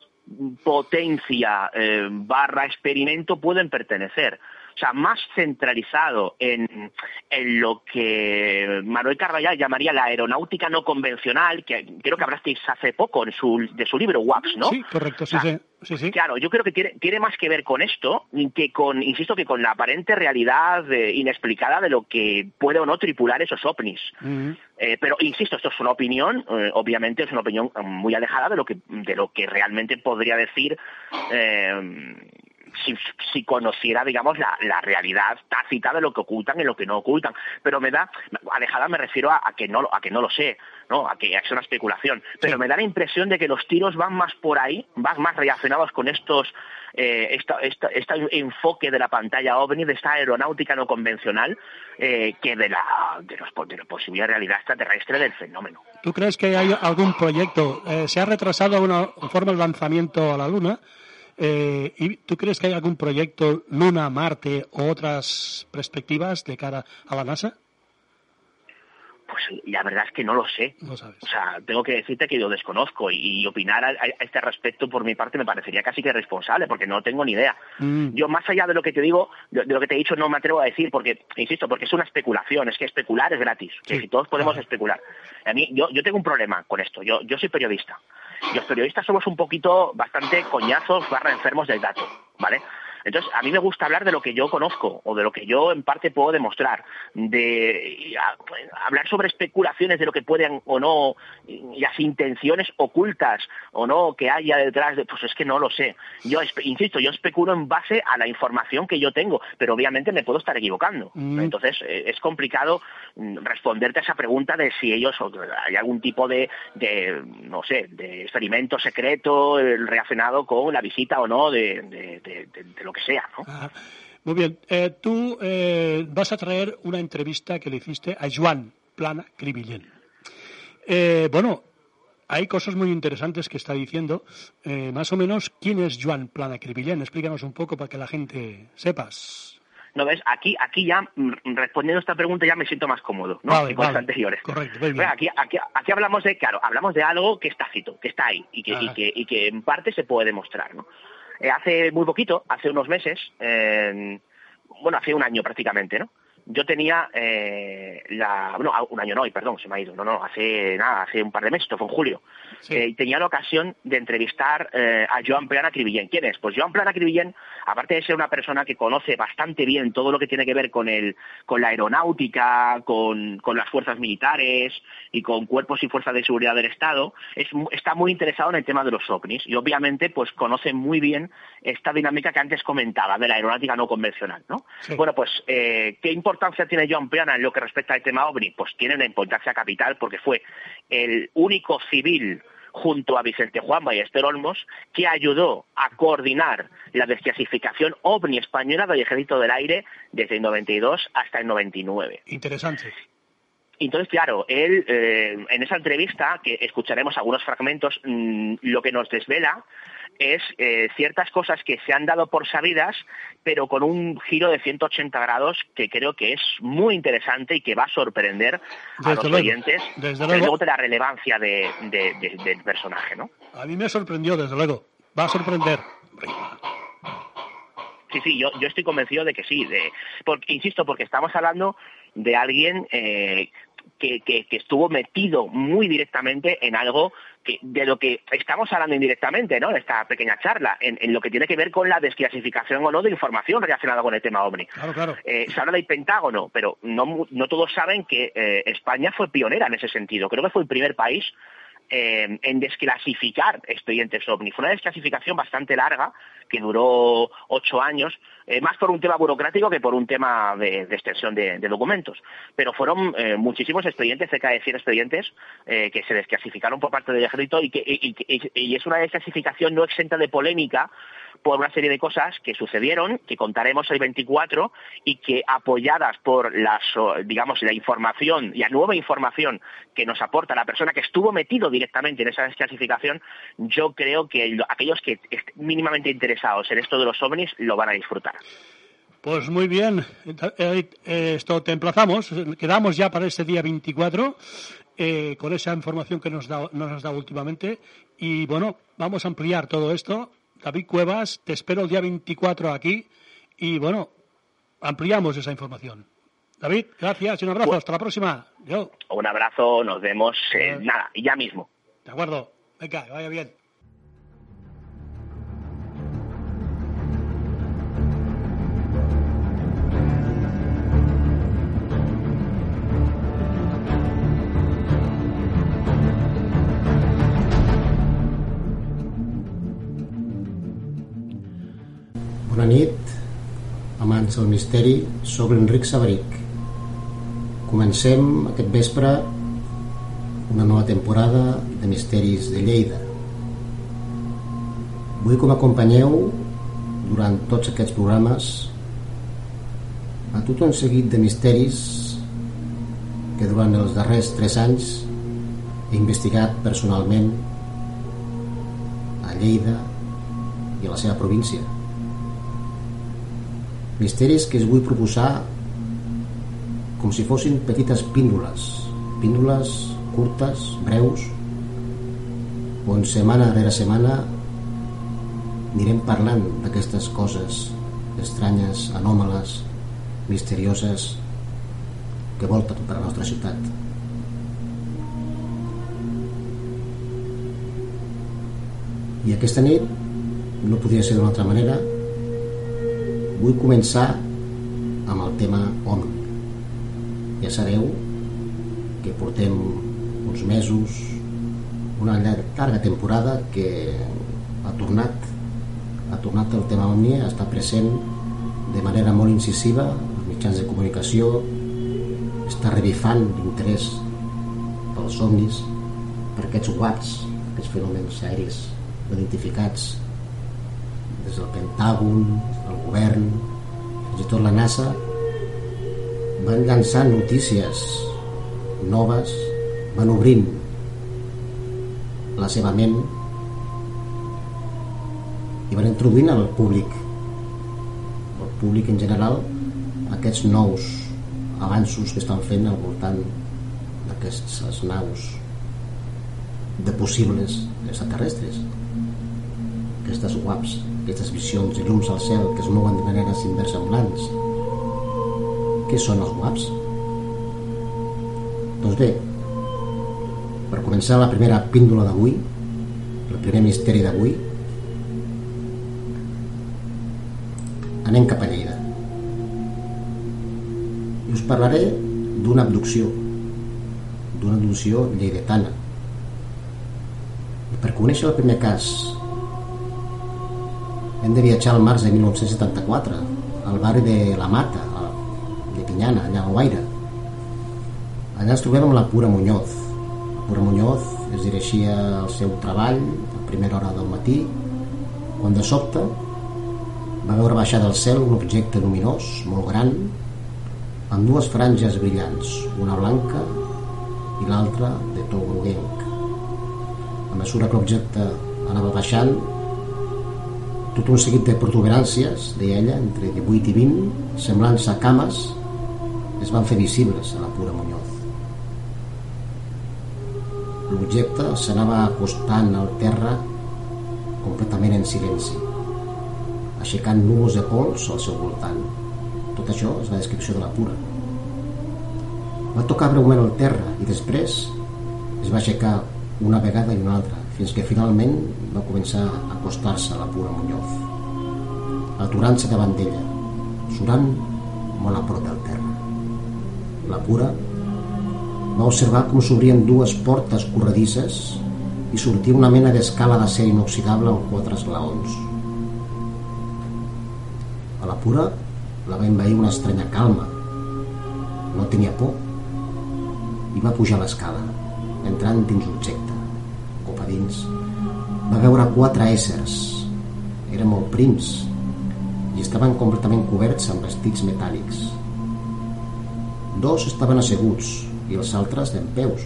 potencia eh, barra experimento pueden pertenecer. O sea, más centralizado en, en lo que Manuel Carvallal llamaría la aeronáutica no convencional, que creo que hablasteis hace poco en su, de su libro WAPS, ¿no? Sí, correcto, sí, O sea, sí. Claro, yo creo que tiene, tiene más que ver con esto que con, insisto, que con la aparente realidad eh, inexplicada de lo que puede o no tripular esos ovnis. Eh, pero insisto, esto es una opinión, eh, obviamente es una opinión muy alejada de lo que de lo que realmente podría decir eh, si, si conociera, digamos, la, la realidad tácita de lo que ocultan y lo que no ocultan. Pero me da, alejada me refiero a, a que no lo- a que no lo sé, ¿no? A que es una especulación. Pero me da la impresión de que los tiros van más por ahí, van más relacionados con estos eh, esta- esta- este enfoque de la pantalla ovni, de esta aeronáutica no convencional, eh, que de la, de, los- de la posible realidad extraterrestre del fenómeno. ¿Tú crees que hay algún proyecto? eh, se ha retrasado una forma el lanzamiento a la Luna. Eh, ¿Y tú crees que hay algún proyecto Luna, Marte o otras perspectivas de cara a la NASA? Pues la verdad es que no lo sé. No sabes. O sea, tengo que decirte que yo desconozco y, y opinar a, a este respecto por mi parte me parecería casi que irresponsable porque no tengo ni idea. Mm. Yo más allá de lo que te digo, de, de lo que te he dicho, no me atrevo a decir porque, insisto, porque es una especulación, es que especular es gratis, que si todos podemos Claro. especular. A mí, yo, yo tengo un problema con esto, yo, yo soy periodista los periodistas somos un poquito bastante coñazos barra enfermos del dato, ¿vale? Entonces, a mí me gusta hablar de lo que yo conozco o de lo que yo en parte puedo demostrar, de y a- hablar sobre especulaciones de lo que pueden o no, y las intenciones ocultas o no que haya detrás de, pues es que no lo sé. Yo, insisto, yo especulo en base a la información que yo tengo, pero obviamente me puedo estar equivocando. Mm. Entonces, eh, es complicado mm, responderte a esa pregunta de si ellos o hay algún tipo de, de, no sé, de experimento secreto relacionado con la visita o no de- de- de lo que sea, ¿no? Ajá. Muy bien. Eh, tú eh, vas a traer una entrevista que le hiciste a Joan Plana Cribillén. Eh, bueno, hay cosas muy interesantes que está diciendo. Eh, más o menos, ¿quién es Joan Plana Cribillén? Explícanos un poco para que la gente sepas. No ves, aquí, aquí ya mm, respondiendo a esta pregunta ya me siento más cómodo, ¿no? Vale, que con las anteriores. Correcto, muy bien. Bueno, aquí, aquí, aquí hablamos de, claro, hablamos de algo que es tácito, que está ahí y que, y que, y que en parte se puede demostrar, ¿no? Eh, hace muy poquito, hace unos meses, eh, bueno, hace un año prácticamente, ¿no? Yo tenía eh, la, bueno, un año no, y perdón, se me ha ido, no, no, hace nada, hace un par de meses, esto fue en julio. Sí. Eh, tenía la ocasión de entrevistar eh, a Joan Plana Cribillén. ¿Quién es? Pues Joan Plana Cribillén, aparte de ser una persona que conoce bastante bien todo lo que tiene que ver con el, con la aeronáutica, con, con las fuerzas militares y con cuerpos y fuerzas de seguridad del Estado, es, está muy interesado en el tema de los ovnis y obviamente pues conoce muy bien esta dinámica que antes comentaba de la aeronáutica no convencional, ¿no? Sí. Bueno, pues eh, ¿qué importancia tiene Joan Plana en lo que respecta al tema ovni? Pues tiene una importancia capital porque fue el único civil junto a Vicente Juan Esther Olmos, que ayudó a coordinar la desclasificación ovni española del Ejército del Aire desde el 92 hasta el 99. Interesante. Entonces, claro, él eh, en esa entrevista, que escucharemos algunos fragmentos, mm, lo que nos desvela es eh, ciertas cosas que se han dado por sabidas, pero con un giro de 180 grados que creo que es muy interesante y que va a sorprender a Desde los luego, oyentes, desde luego. luego de la relevancia de- de- de- del personaje, ¿no? A mí me sorprendió, desde luego. Va a sorprender. Sí, sí, yo, yo estoy convencido de que sí. De, porque, insisto, porque estamos hablando de alguien eh, que, que- que estuvo metido muy directamente en algo que, de lo que estamos hablando indirectamente, ¿no? En esta pequeña charla, en, en lo que tiene que ver con la desclasificación o no de información relacionada con el tema OVNI. Claro, claro. Eh, se habla del Pentágono, pero no, no todos saben que eh, España fue pionera en ese sentido. Creo que fue el primer país eh, en desclasificar expedientes OVNI. Fue una desclasificación bastante larga, que duró ocho años, eh, más por un tema burocrático que por un tema de, extensión de, de documentos. Pero fueron eh, muchísimos expedientes, cerca de 100 expedientes, eh, que se desclasificaron por parte del ejército y, que, y- y- y es una desclasificación no exenta de polémica por una serie de cosas que sucedieron, que contaremos el 24 y que apoyadas por las, digamos, la información y la nueva información que nos aporta la persona que estuvo metido directamente en esa desclasificación, yo creo que lo- aquellos que estén mínimamente interesados en esto de los ovnis lo van a disfrutar. Pues muy bien, eh, esto te emplazamos, quedamos ya para este día 24 eh, con esa información que nos, da, nos has dado últimamente y bueno, vamos a ampliar todo esto. David Cuevas, te espero el día 24 aquí y bueno, ampliamos esa información. David, gracias y un abrazo, hasta la próxima. Yo, Un abrazo, nos vemos, eh, nada, ya mismo. de acuerdo, venga, vaya bien. Amants del misteri, sóc l'Enric Sabaric. Comencem aquest vespre una nova temporada de Misteris de Lleida. Vull que m'acompanyeu durant tots aquests programes a tot un seguit de misteris que durant els darrers tres anys he investigat personalment a Lleida i a la seva província misteris que us vull proposar com si fossin petites píndoles. Píndoles curtes, breus on setmana rere setmana anirem parlant d'aquestes coses estranyes, anòmales misterioses que volten per la nostra ciutat. I aquesta nit no podia ser d'una altra manera vull començar amb el tema OVNI. Ja sabeu que portem uns mesos, una llar- llarga temporada que ha tornat ha tornat el tema OVNI, està present de manera molt incisiva als mitjans de comunicació, està revifant l'interès pels ovnis, per aquests UAPs, aquests fenòmens aèris identificats des del Pentàgon, govern, fins i tot la NASA, van llançant notícies noves, van obrint la seva ment i van introduint al públic, al públic en general, aquests nous avanços que estan fent al voltant d'aquestes naus de possibles extraterrestres aquestes guaps, aquestes visions de llums al cel que es mouen de maneres inversemblants. Què són els guaps? Doncs bé, per començar la primera píndola d'avui, el primer misteri d'avui, anem cap a Lleida. I us parlaré d'una abducció, d'una abducció lleidetana. I per conèixer el primer cas hem de viatjar al març de 1974 al barri de La Mata de Pinyana, allà a Guaire allà ens trobem amb la Pura Muñoz. La Pura Muñoz es dirigia al seu treball a primera hora del matí. Quan de sobte va veure baixar del cel un objecte luminós molt gran amb dues franges brillants una blanca i l'altra de to groguenc. A mesura que l'objecte anava baixant, tot un seguit de protuberàncies, deia ella, entre 18 i 20, semblants a cames, es van fer visibles a la pura Muñoz. L'objecte s'anava acostant al terra completament en silenci, aixecant núvols de pols al seu voltant. Tot això és la descripció de la pura. Va tocar breument el terra i després es va aixecar una vegada i una altra, fins que finalment va començar a acostar-se a la pura Muñoz, aturant-se davant d'ella, surant molt a prop del terra. La pura va observar com s'obrien dues portes corredisses i sortia una mena d'escala d'acer inoxidable amb quatre esglaons. A la pura la va envair una estranya calma. No tenia por i va pujar l'escala, entrant dins l'objecte. Dins, va veure quatre éssers. Eren molt prims i estaven completament coberts amb vestits metàl·lics. Dos estaven asseguts i els altres d'en peus.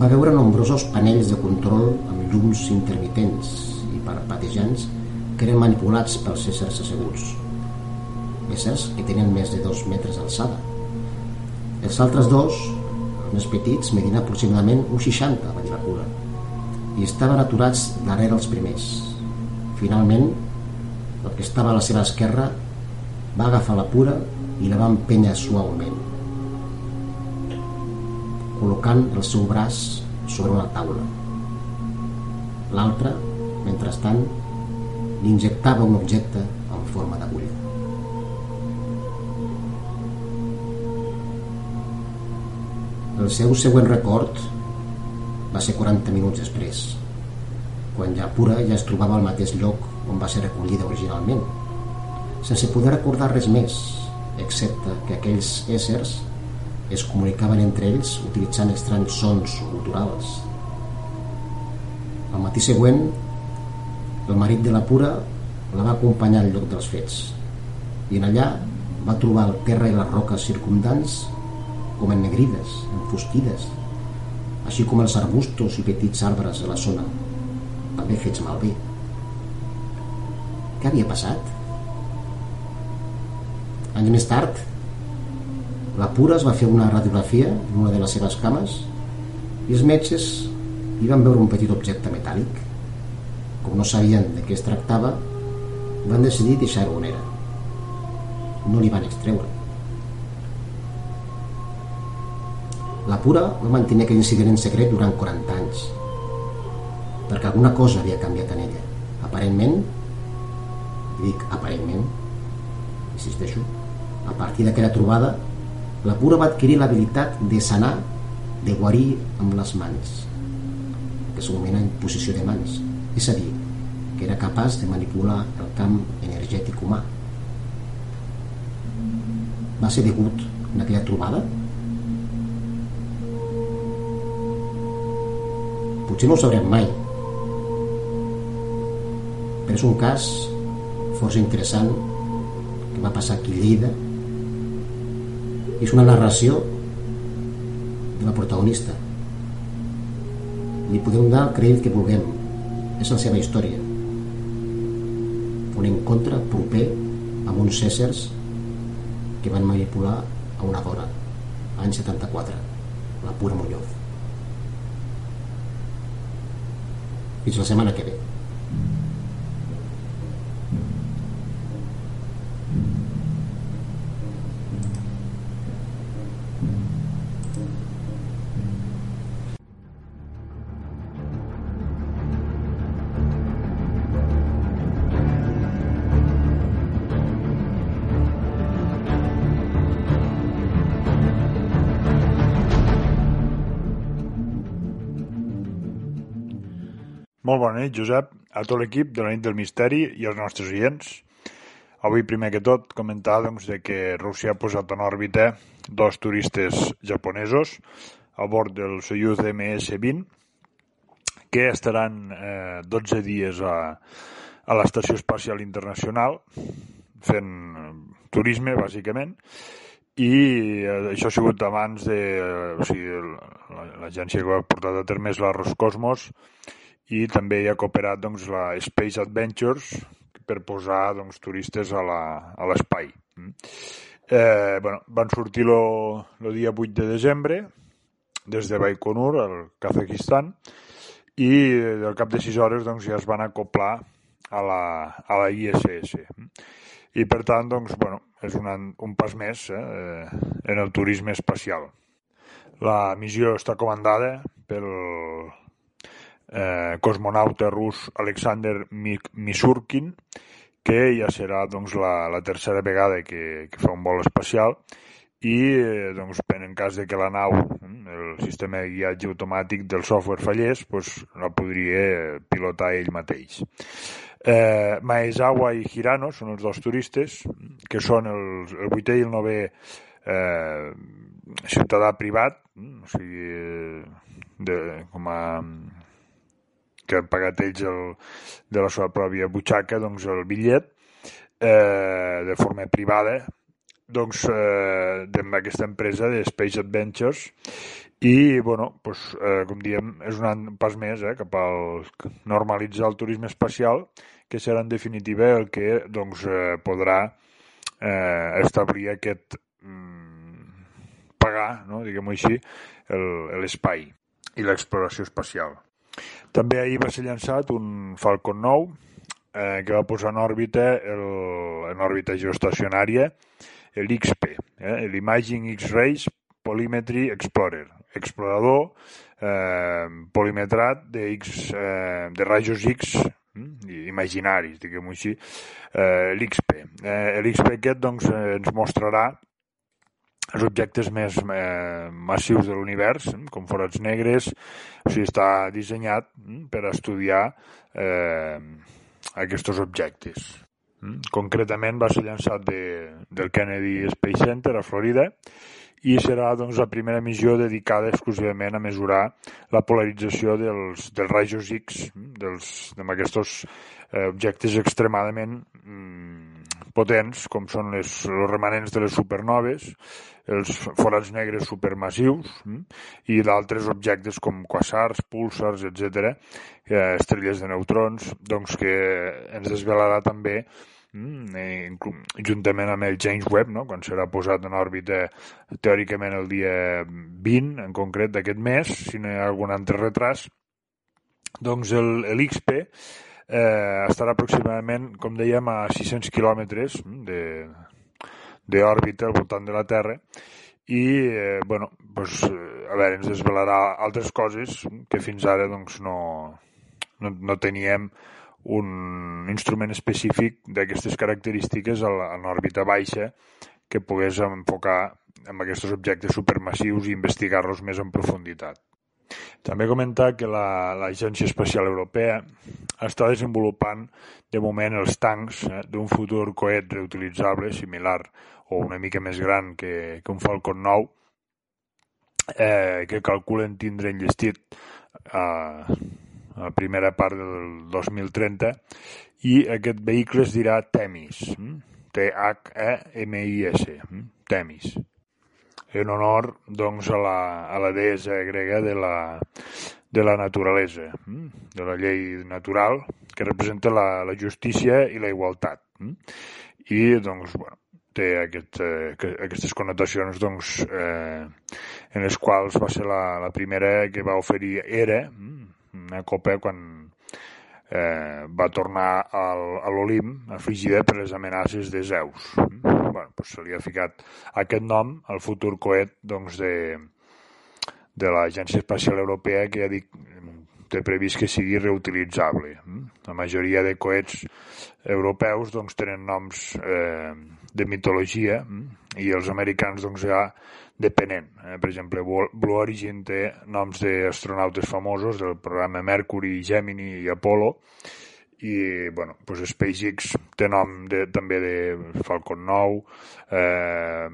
Va veure nombrosos panells de control amb llums intermitents i parpatejants que eren manipulats pels éssers asseguts. Éssers que tenien més de dos metres d'alçada. Els altres dos, més petits, medien aproximadament un 60, va dir la cura, i estaven aturats darrere els primers. Finalment, el que estava a la seva esquerra va agafar la pura i la va empènyer suaument, col·locant el seu braç sobre una taula. L'altre, mentrestant, li injectava un objecte en forma d'agulla. El seu següent record va ser 40 minuts després, quan ja pura ja es trobava al mateix lloc on va ser recollida originalment, sense poder recordar res més, excepte que aquells éssers es comunicaven entre ells utilitzant estranys sons culturals. El matí següent, el marit de la Pura la va acompanyar al lloc dels fets i en allà va trobar el terra i les roques circumdants com ennegrides, enfustides, així com els arbustos i petits arbres de la zona, també fets malbé. Què havia passat? Anys més tard, la Pura es va fer una radiografia en una de les seves cames i els metges hi van veure un petit objecte metàl·lic com no sabien de què es tractava, van decidir deixar-ho on era. No li van extreure. La Pura va mantenir aquell incident en secret durant 40 anys, perquè alguna cosa havia canviat en ella. Aparentment, dic aparentment, insisteixo, a partir d'aquella trobada, la Pura va adquirir l'habilitat de sanar, de guarir amb les mans, que s'anomena imposició de mans, és a dir, que era capaç de manipular el camp energètic humà. Va ser degut en aquella trobada? Potser no ho sabrem mai, però és un cas força interessant que va passar aquí a Lleida. És una narració de la protagonista. Li podem donar el crèdit que vulguem. És la seva història. Un encontre proper amb uns éssers que van manipular a una dona any 74 la pura Muñoz y la semana que viene. Molt bona nit, Josep, a tot l'equip de la nit del misteri i als nostres oients. Avui, primer que tot, comentar doncs, de que Rússia ha posat en òrbita dos turistes japonesos a bord del Soyuz MS-20 que estaran eh, 12 dies a, a l'Estació Espacial Internacional fent turisme, bàsicament, i eh, això ha sigut abans de... Eh, o sigui, l'agència que ha portat a terme és la Roscosmos i també hi ha cooperat doncs, la Space Adventures per posar doncs, turistes a l'espai. Mm. Eh, bueno, van sortir el dia 8 de desembre des de Baikonur, al Kazakistan, i al cap de 6 hores doncs, ja es van acoplar a la, a la ISS. I per tant, doncs, bueno, és un, un pas més eh, en el turisme espacial. La missió està comandada pel eh, cosmonauta rus Alexander Misurkin, que ja serà doncs, la, la tercera vegada que, que fa un vol espacial i eh, doncs, en cas de que la nau, el sistema de guiatge automàtic del software fallés, doncs, la podria pilotar ell mateix. Eh, Maezawa i Hirano són els dos turistes, que són el, el vuitè i el novè eh, ciutadà privat, o sigui, de, com a que han pagat ells el, de la seva pròpia butxaca doncs el bitllet eh, de forma privada. Doncs eh, d'aquesta empresa de Space Adventures. I, bueno, doncs, eh, com diem, és un pas més eh, cap al normalitzar el turisme espacial, que serà en definitiva el que doncs, eh, podrà eh, establir aquest mm, pagar, no, diguem-ho així, l'espai i l'exploració espacial. També ahir va ser llançat un Falcon 9 eh, que va posar en òrbita, el, en òrbita geoestacionària l'XP, eh, l'Imaging X-Rays Polymetry Explorer, explorador eh, polimetrat de, X, eh, de rajos X hm, imaginaris, diguem-ho així, eh, l'XP. Eh, L'XP aquest doncs, eh, ens mostrarà els objectes més eh, massius de l'univers, com forats negres, o sigui, està dissenyat hm, per estudiar eh, aquests objectes. Concretament va ser llançat de, del Kennedy Space Center a Florida i serà doncs, la primera missió dedicada exclusivament a mesurar la polarització dels, dels rajos X, dels, d'aquests eh, objectes extremadament mm, potents, com són les, els remanents de les supernoves, els forats negres supermassius mm, i d'altres objectes com quasars, púlsars, etc., eh, estrelles de neutrons, doncs que ens desvelarà també Mm, eh, juntament amb el James Webb, no? quan serà posat en òrbita teòricament el dia 20, en concret d'aquest mes, si no hi ha algun altre retras, doncs l'XP eh, estarà aproximadament, com dèiem, a 600 quilòmetres d'òrbita al voltant de la Terra i, eh, bueno, doncs, a veure, ens desvelarà altres coses que fins ara doncs, no, no, no teníem un instrument específic d'aquestes característiques a l'òrbita baixa que pogués enfocar amb aquests objectes supermassius i investigar-los més en profunditat. També comentar que l'Agència la, Espacial Europea està desenvolupant de moment els tancs eh, d'un futur coet reutilitzable similar o una mica més gran que, que un Falcon 9 eh, que calculen tindre enllestit eh, a la primera part del 2030, i aquest vehicle es dirà Temis? T-H-E-M-I-S, hm? Temis, en honor doncs, a, la, a la deessa grega de la, de la naturalesa, hm? de la llei natural, que representa la, la justícia i la igualtat. I, doncs, bueno, té aquest, eh, aquestes connotacions doncs, eh, en les quals va ser la, la primera que va oferir Era, una copa quan eh, va tornar al, a l'Olim afligida per les amenaces de Zeus. bueno, doncs se li ha ficat aquest nom al futur coet doncs, de, de l'Agència Espacial Europea que ja dic té previst que sigui reutilitzable. La majoria de coets europeus doncs, tenen noms eh, de mitologia i els americans doncs, ja depenent. Eh? Per exemple, Blue Origin té noms d'astronautes famosos del programa Mercury, Gemini i Apollo, i bueno, doncs SpaceX té nom de, també de Falcon 9, eh,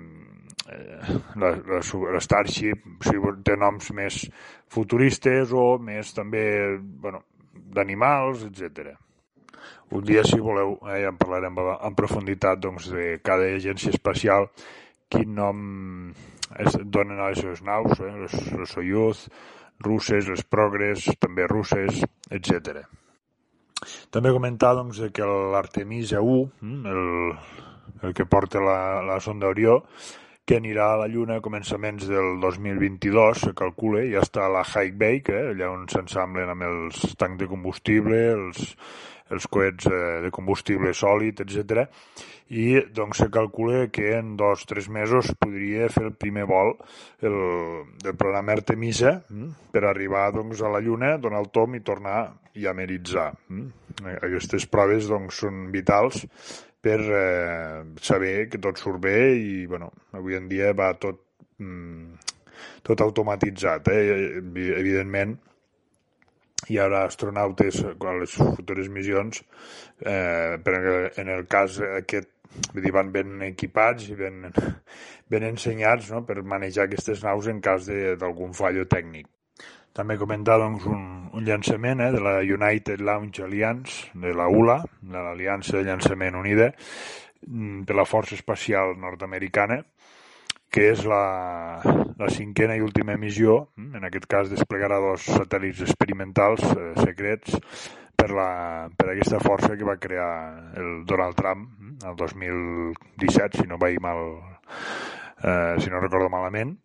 la, la, la Starship o sigui, té noms més futuristes o més també bueno, d'animals, etc. Un dia, si voleu, eh, ja en parlarem en profunditat doncs, de cada agència espacial quin nom es donen a les seves naus, eh? les, les Soyuz, russes, les Progress, també russes, etc. També comentar doncs, que l'Artemisa 1, mm, el, el que porta la, la sonda Orió, que anirà a la Lluna a començaments del 2022, se calcula, ja està a la High Bake, eh, allà on s'ensamblen amb els tancs de combustible, els, els coets eh, de combustible sòlid, etc. I doncs se calcula que en dos o tres mesos podria fer el primer vol el, del programa Artemisa mm, per arribar doncs, a la Lluna, donar el tom i tornar i ameritzar. Mm. Aquestes proves doncs, són vitals per eh, saber que tot surt bé i bueno, avui en dia va tot, mm, tot automatitzat. Eh? Evidentment, hi haurà astronautes a les futures missions, eh, però en el cas aquest vull dir, van ben equipats i ben, ben ensenyats no? per manejar aquestes naus en cas d'algun fallo tècnic. També comentar doncs, un, un llançament eh, de la United Launch Alliance, de la ULA, de l'Aliança de Llançament Unida, mm, de la Força Espacial Nord-Americana, que és la, la cinquena i última missió, mm, en aquest cas desplegarà dos satèl·lits experimentals eh, secrets per, la, per aquesta força que va crear el Donald Trump mm, el 2017, si no vaig mal, eh, si no recordo malament,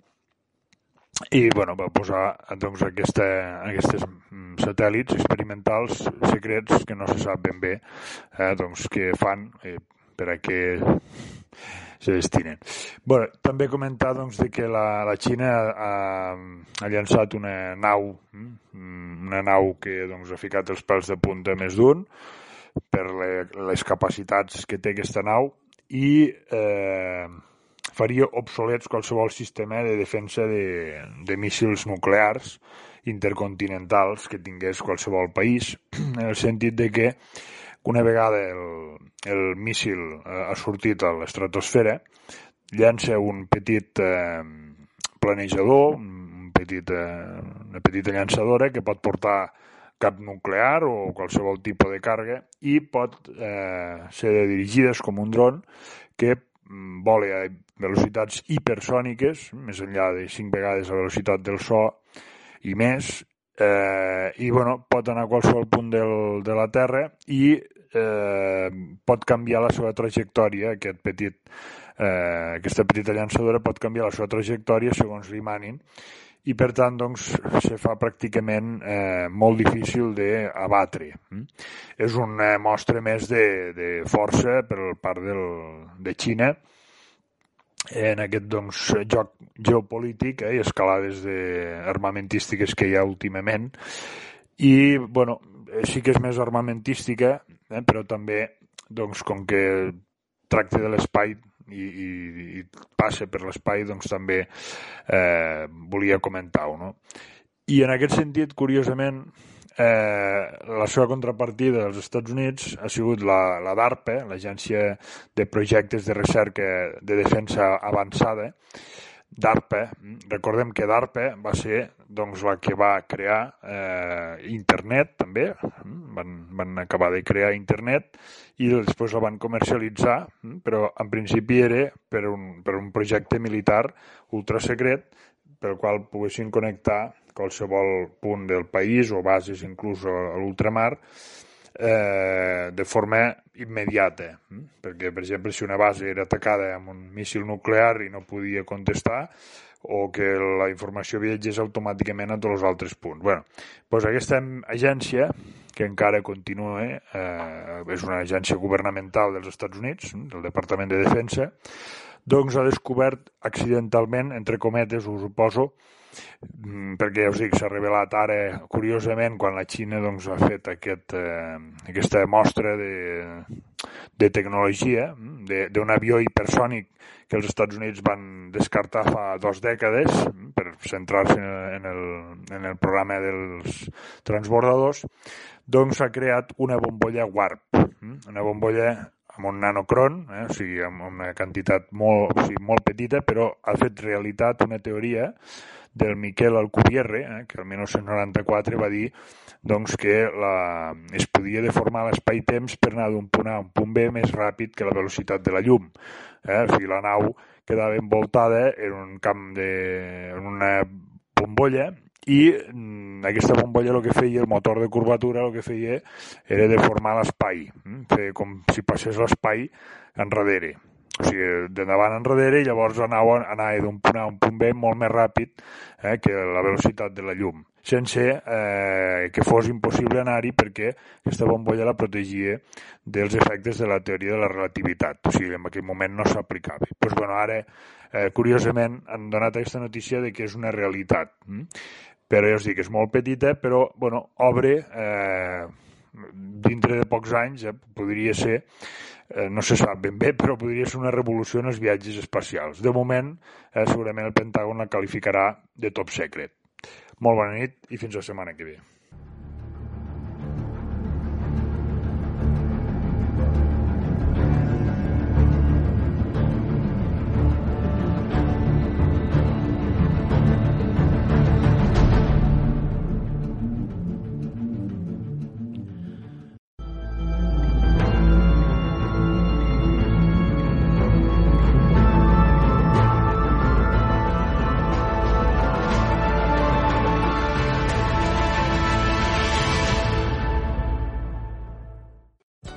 i bueno, va posar doncs, aquesta, aquestes mm, satèl·lits experimentals secrets que no se sap ben bé eh, doncs, què fan eh, per a què se destinen. bueno, també comentar doncs, de que la, la Xina ha, ha llançat una nau, mm, una nau que doncs, ha ficat els pèls de punta més d'un per les capacitats que té aquesta nau i eh, faria obsolets qualsevol sistema de defensa de, de míssils nuclears intercontinentals que tingués qualsevol país, en el sentit de que una vegada el, el míssil eh, ha sortit a l'estratosfera, llança un petit eh, planejador, un petit, eh, una petita llançadora que pot portar cap nuclear o qualsevol tipus de càrrega i pot eh, ser dirigides com un dron que Mm, vola a velocitats hipersòniques, més enllà de 5 vegades la velocitat del so i més, eh, i bueno, pot anar a qualsevol punt del, de la Terra i eh, pot canviar la seva trajectòria, aquest petit, eh, aquesta petita llançadora pot canviar la seva trajectòria segons li manin i per tant doncs, se fa pràcticament eh, molt difícil d'abatre. Mm? És una mostra més de, de força per part del, de Xina en aquest doncs, joc geopolític eh, i escalades de armamentístiques que hi ha últimament i bueno, sí que és més armamentística eh, però també doncs, com que tracta de l'espai i, i, i passa per l'espai, doncs també eh, volia comentar-ho. No? I en aquest sentit, curiosament, eh, la seva contrapartida dels Estats Units ha sigut la, la DARPA, l'Agència de Projectes de Recerca de Defensa Avançada, DARPA, recordem que DARPA va ser doncs, la que va crear eh, internet també, van, van acabar de crear internet i després la van comercialitzar, però en principi era per un, per un projecte militar ultrasecret pel qual poguessin connectar qualsevol punt del país o bases inclús a l'ultramar eh, de forma immediata, perquè, per exemple, si una base era atacada amb un míssil nuclear i no podia contestar, o que la informació viatgés automàticament a tots els altres punts. bueno, doncs aquesta agència, que encara continua, eh, és una agència governamental dels Estats Units, del Departament de Defensa, doncs ha descobert accidentalment, entre cometes, ho poso, Mm, perquè ja us dic, s'ha revelat ara, curiosament, quan la Xina doncs, ha fet aquest, eh, aquesta mostra de, de tecnologia, mm, d'un avió hipersònic que els Estats Units van descartar fa dues dècades mm, per centrar-se en, el, en el programa dels transbordadors, doncs s'ha creat una bombolla Warp, una bombolla amb un nanocron, eh, o sigui, amb una quantitat molt, o sigui, molt petita, però ha fet realitat una teoria del Miquel Alcubierre, eh, que el 1994 va dir doncs, que la, es podia deformar l'espai-temps per anar d'un punt A a un punt B més ràpid que la velocitat de la llum. Eh? O sigui, la nau quedava envoltada en un camp de... en una bombolla i mm, aquesta bombolla el que feia, el motor de curvatura el que feia era deformar l'espai, mm, fer com si passés l'espai enrere o sigui, d'endavant enrere i llavors anava, anava d'un punt A a un punt B molt més ràpid eh, que la velocitat de la llum, sense eh, que fos impossible anar-hi perquè aquesta bombolla la protegia dels efectes de la teoria de la relativitat, o sigui, en aquell moment no s'aplicava. Doncs, pues, bueno, ara, eh, curiosament, han donat aquesta notícia de que és una realitat. Hm? Però ja us dic, és molt petita, però, bueno, obre eh, dintre de pocs anys, eh, podria ser eh, no se sap ben bé, però podria ser una revolució en els viatges espacials. De moment, eh, segurament el Pentàgon la qualificarà de top secret. Molt bona nit i fins la setmana que ve.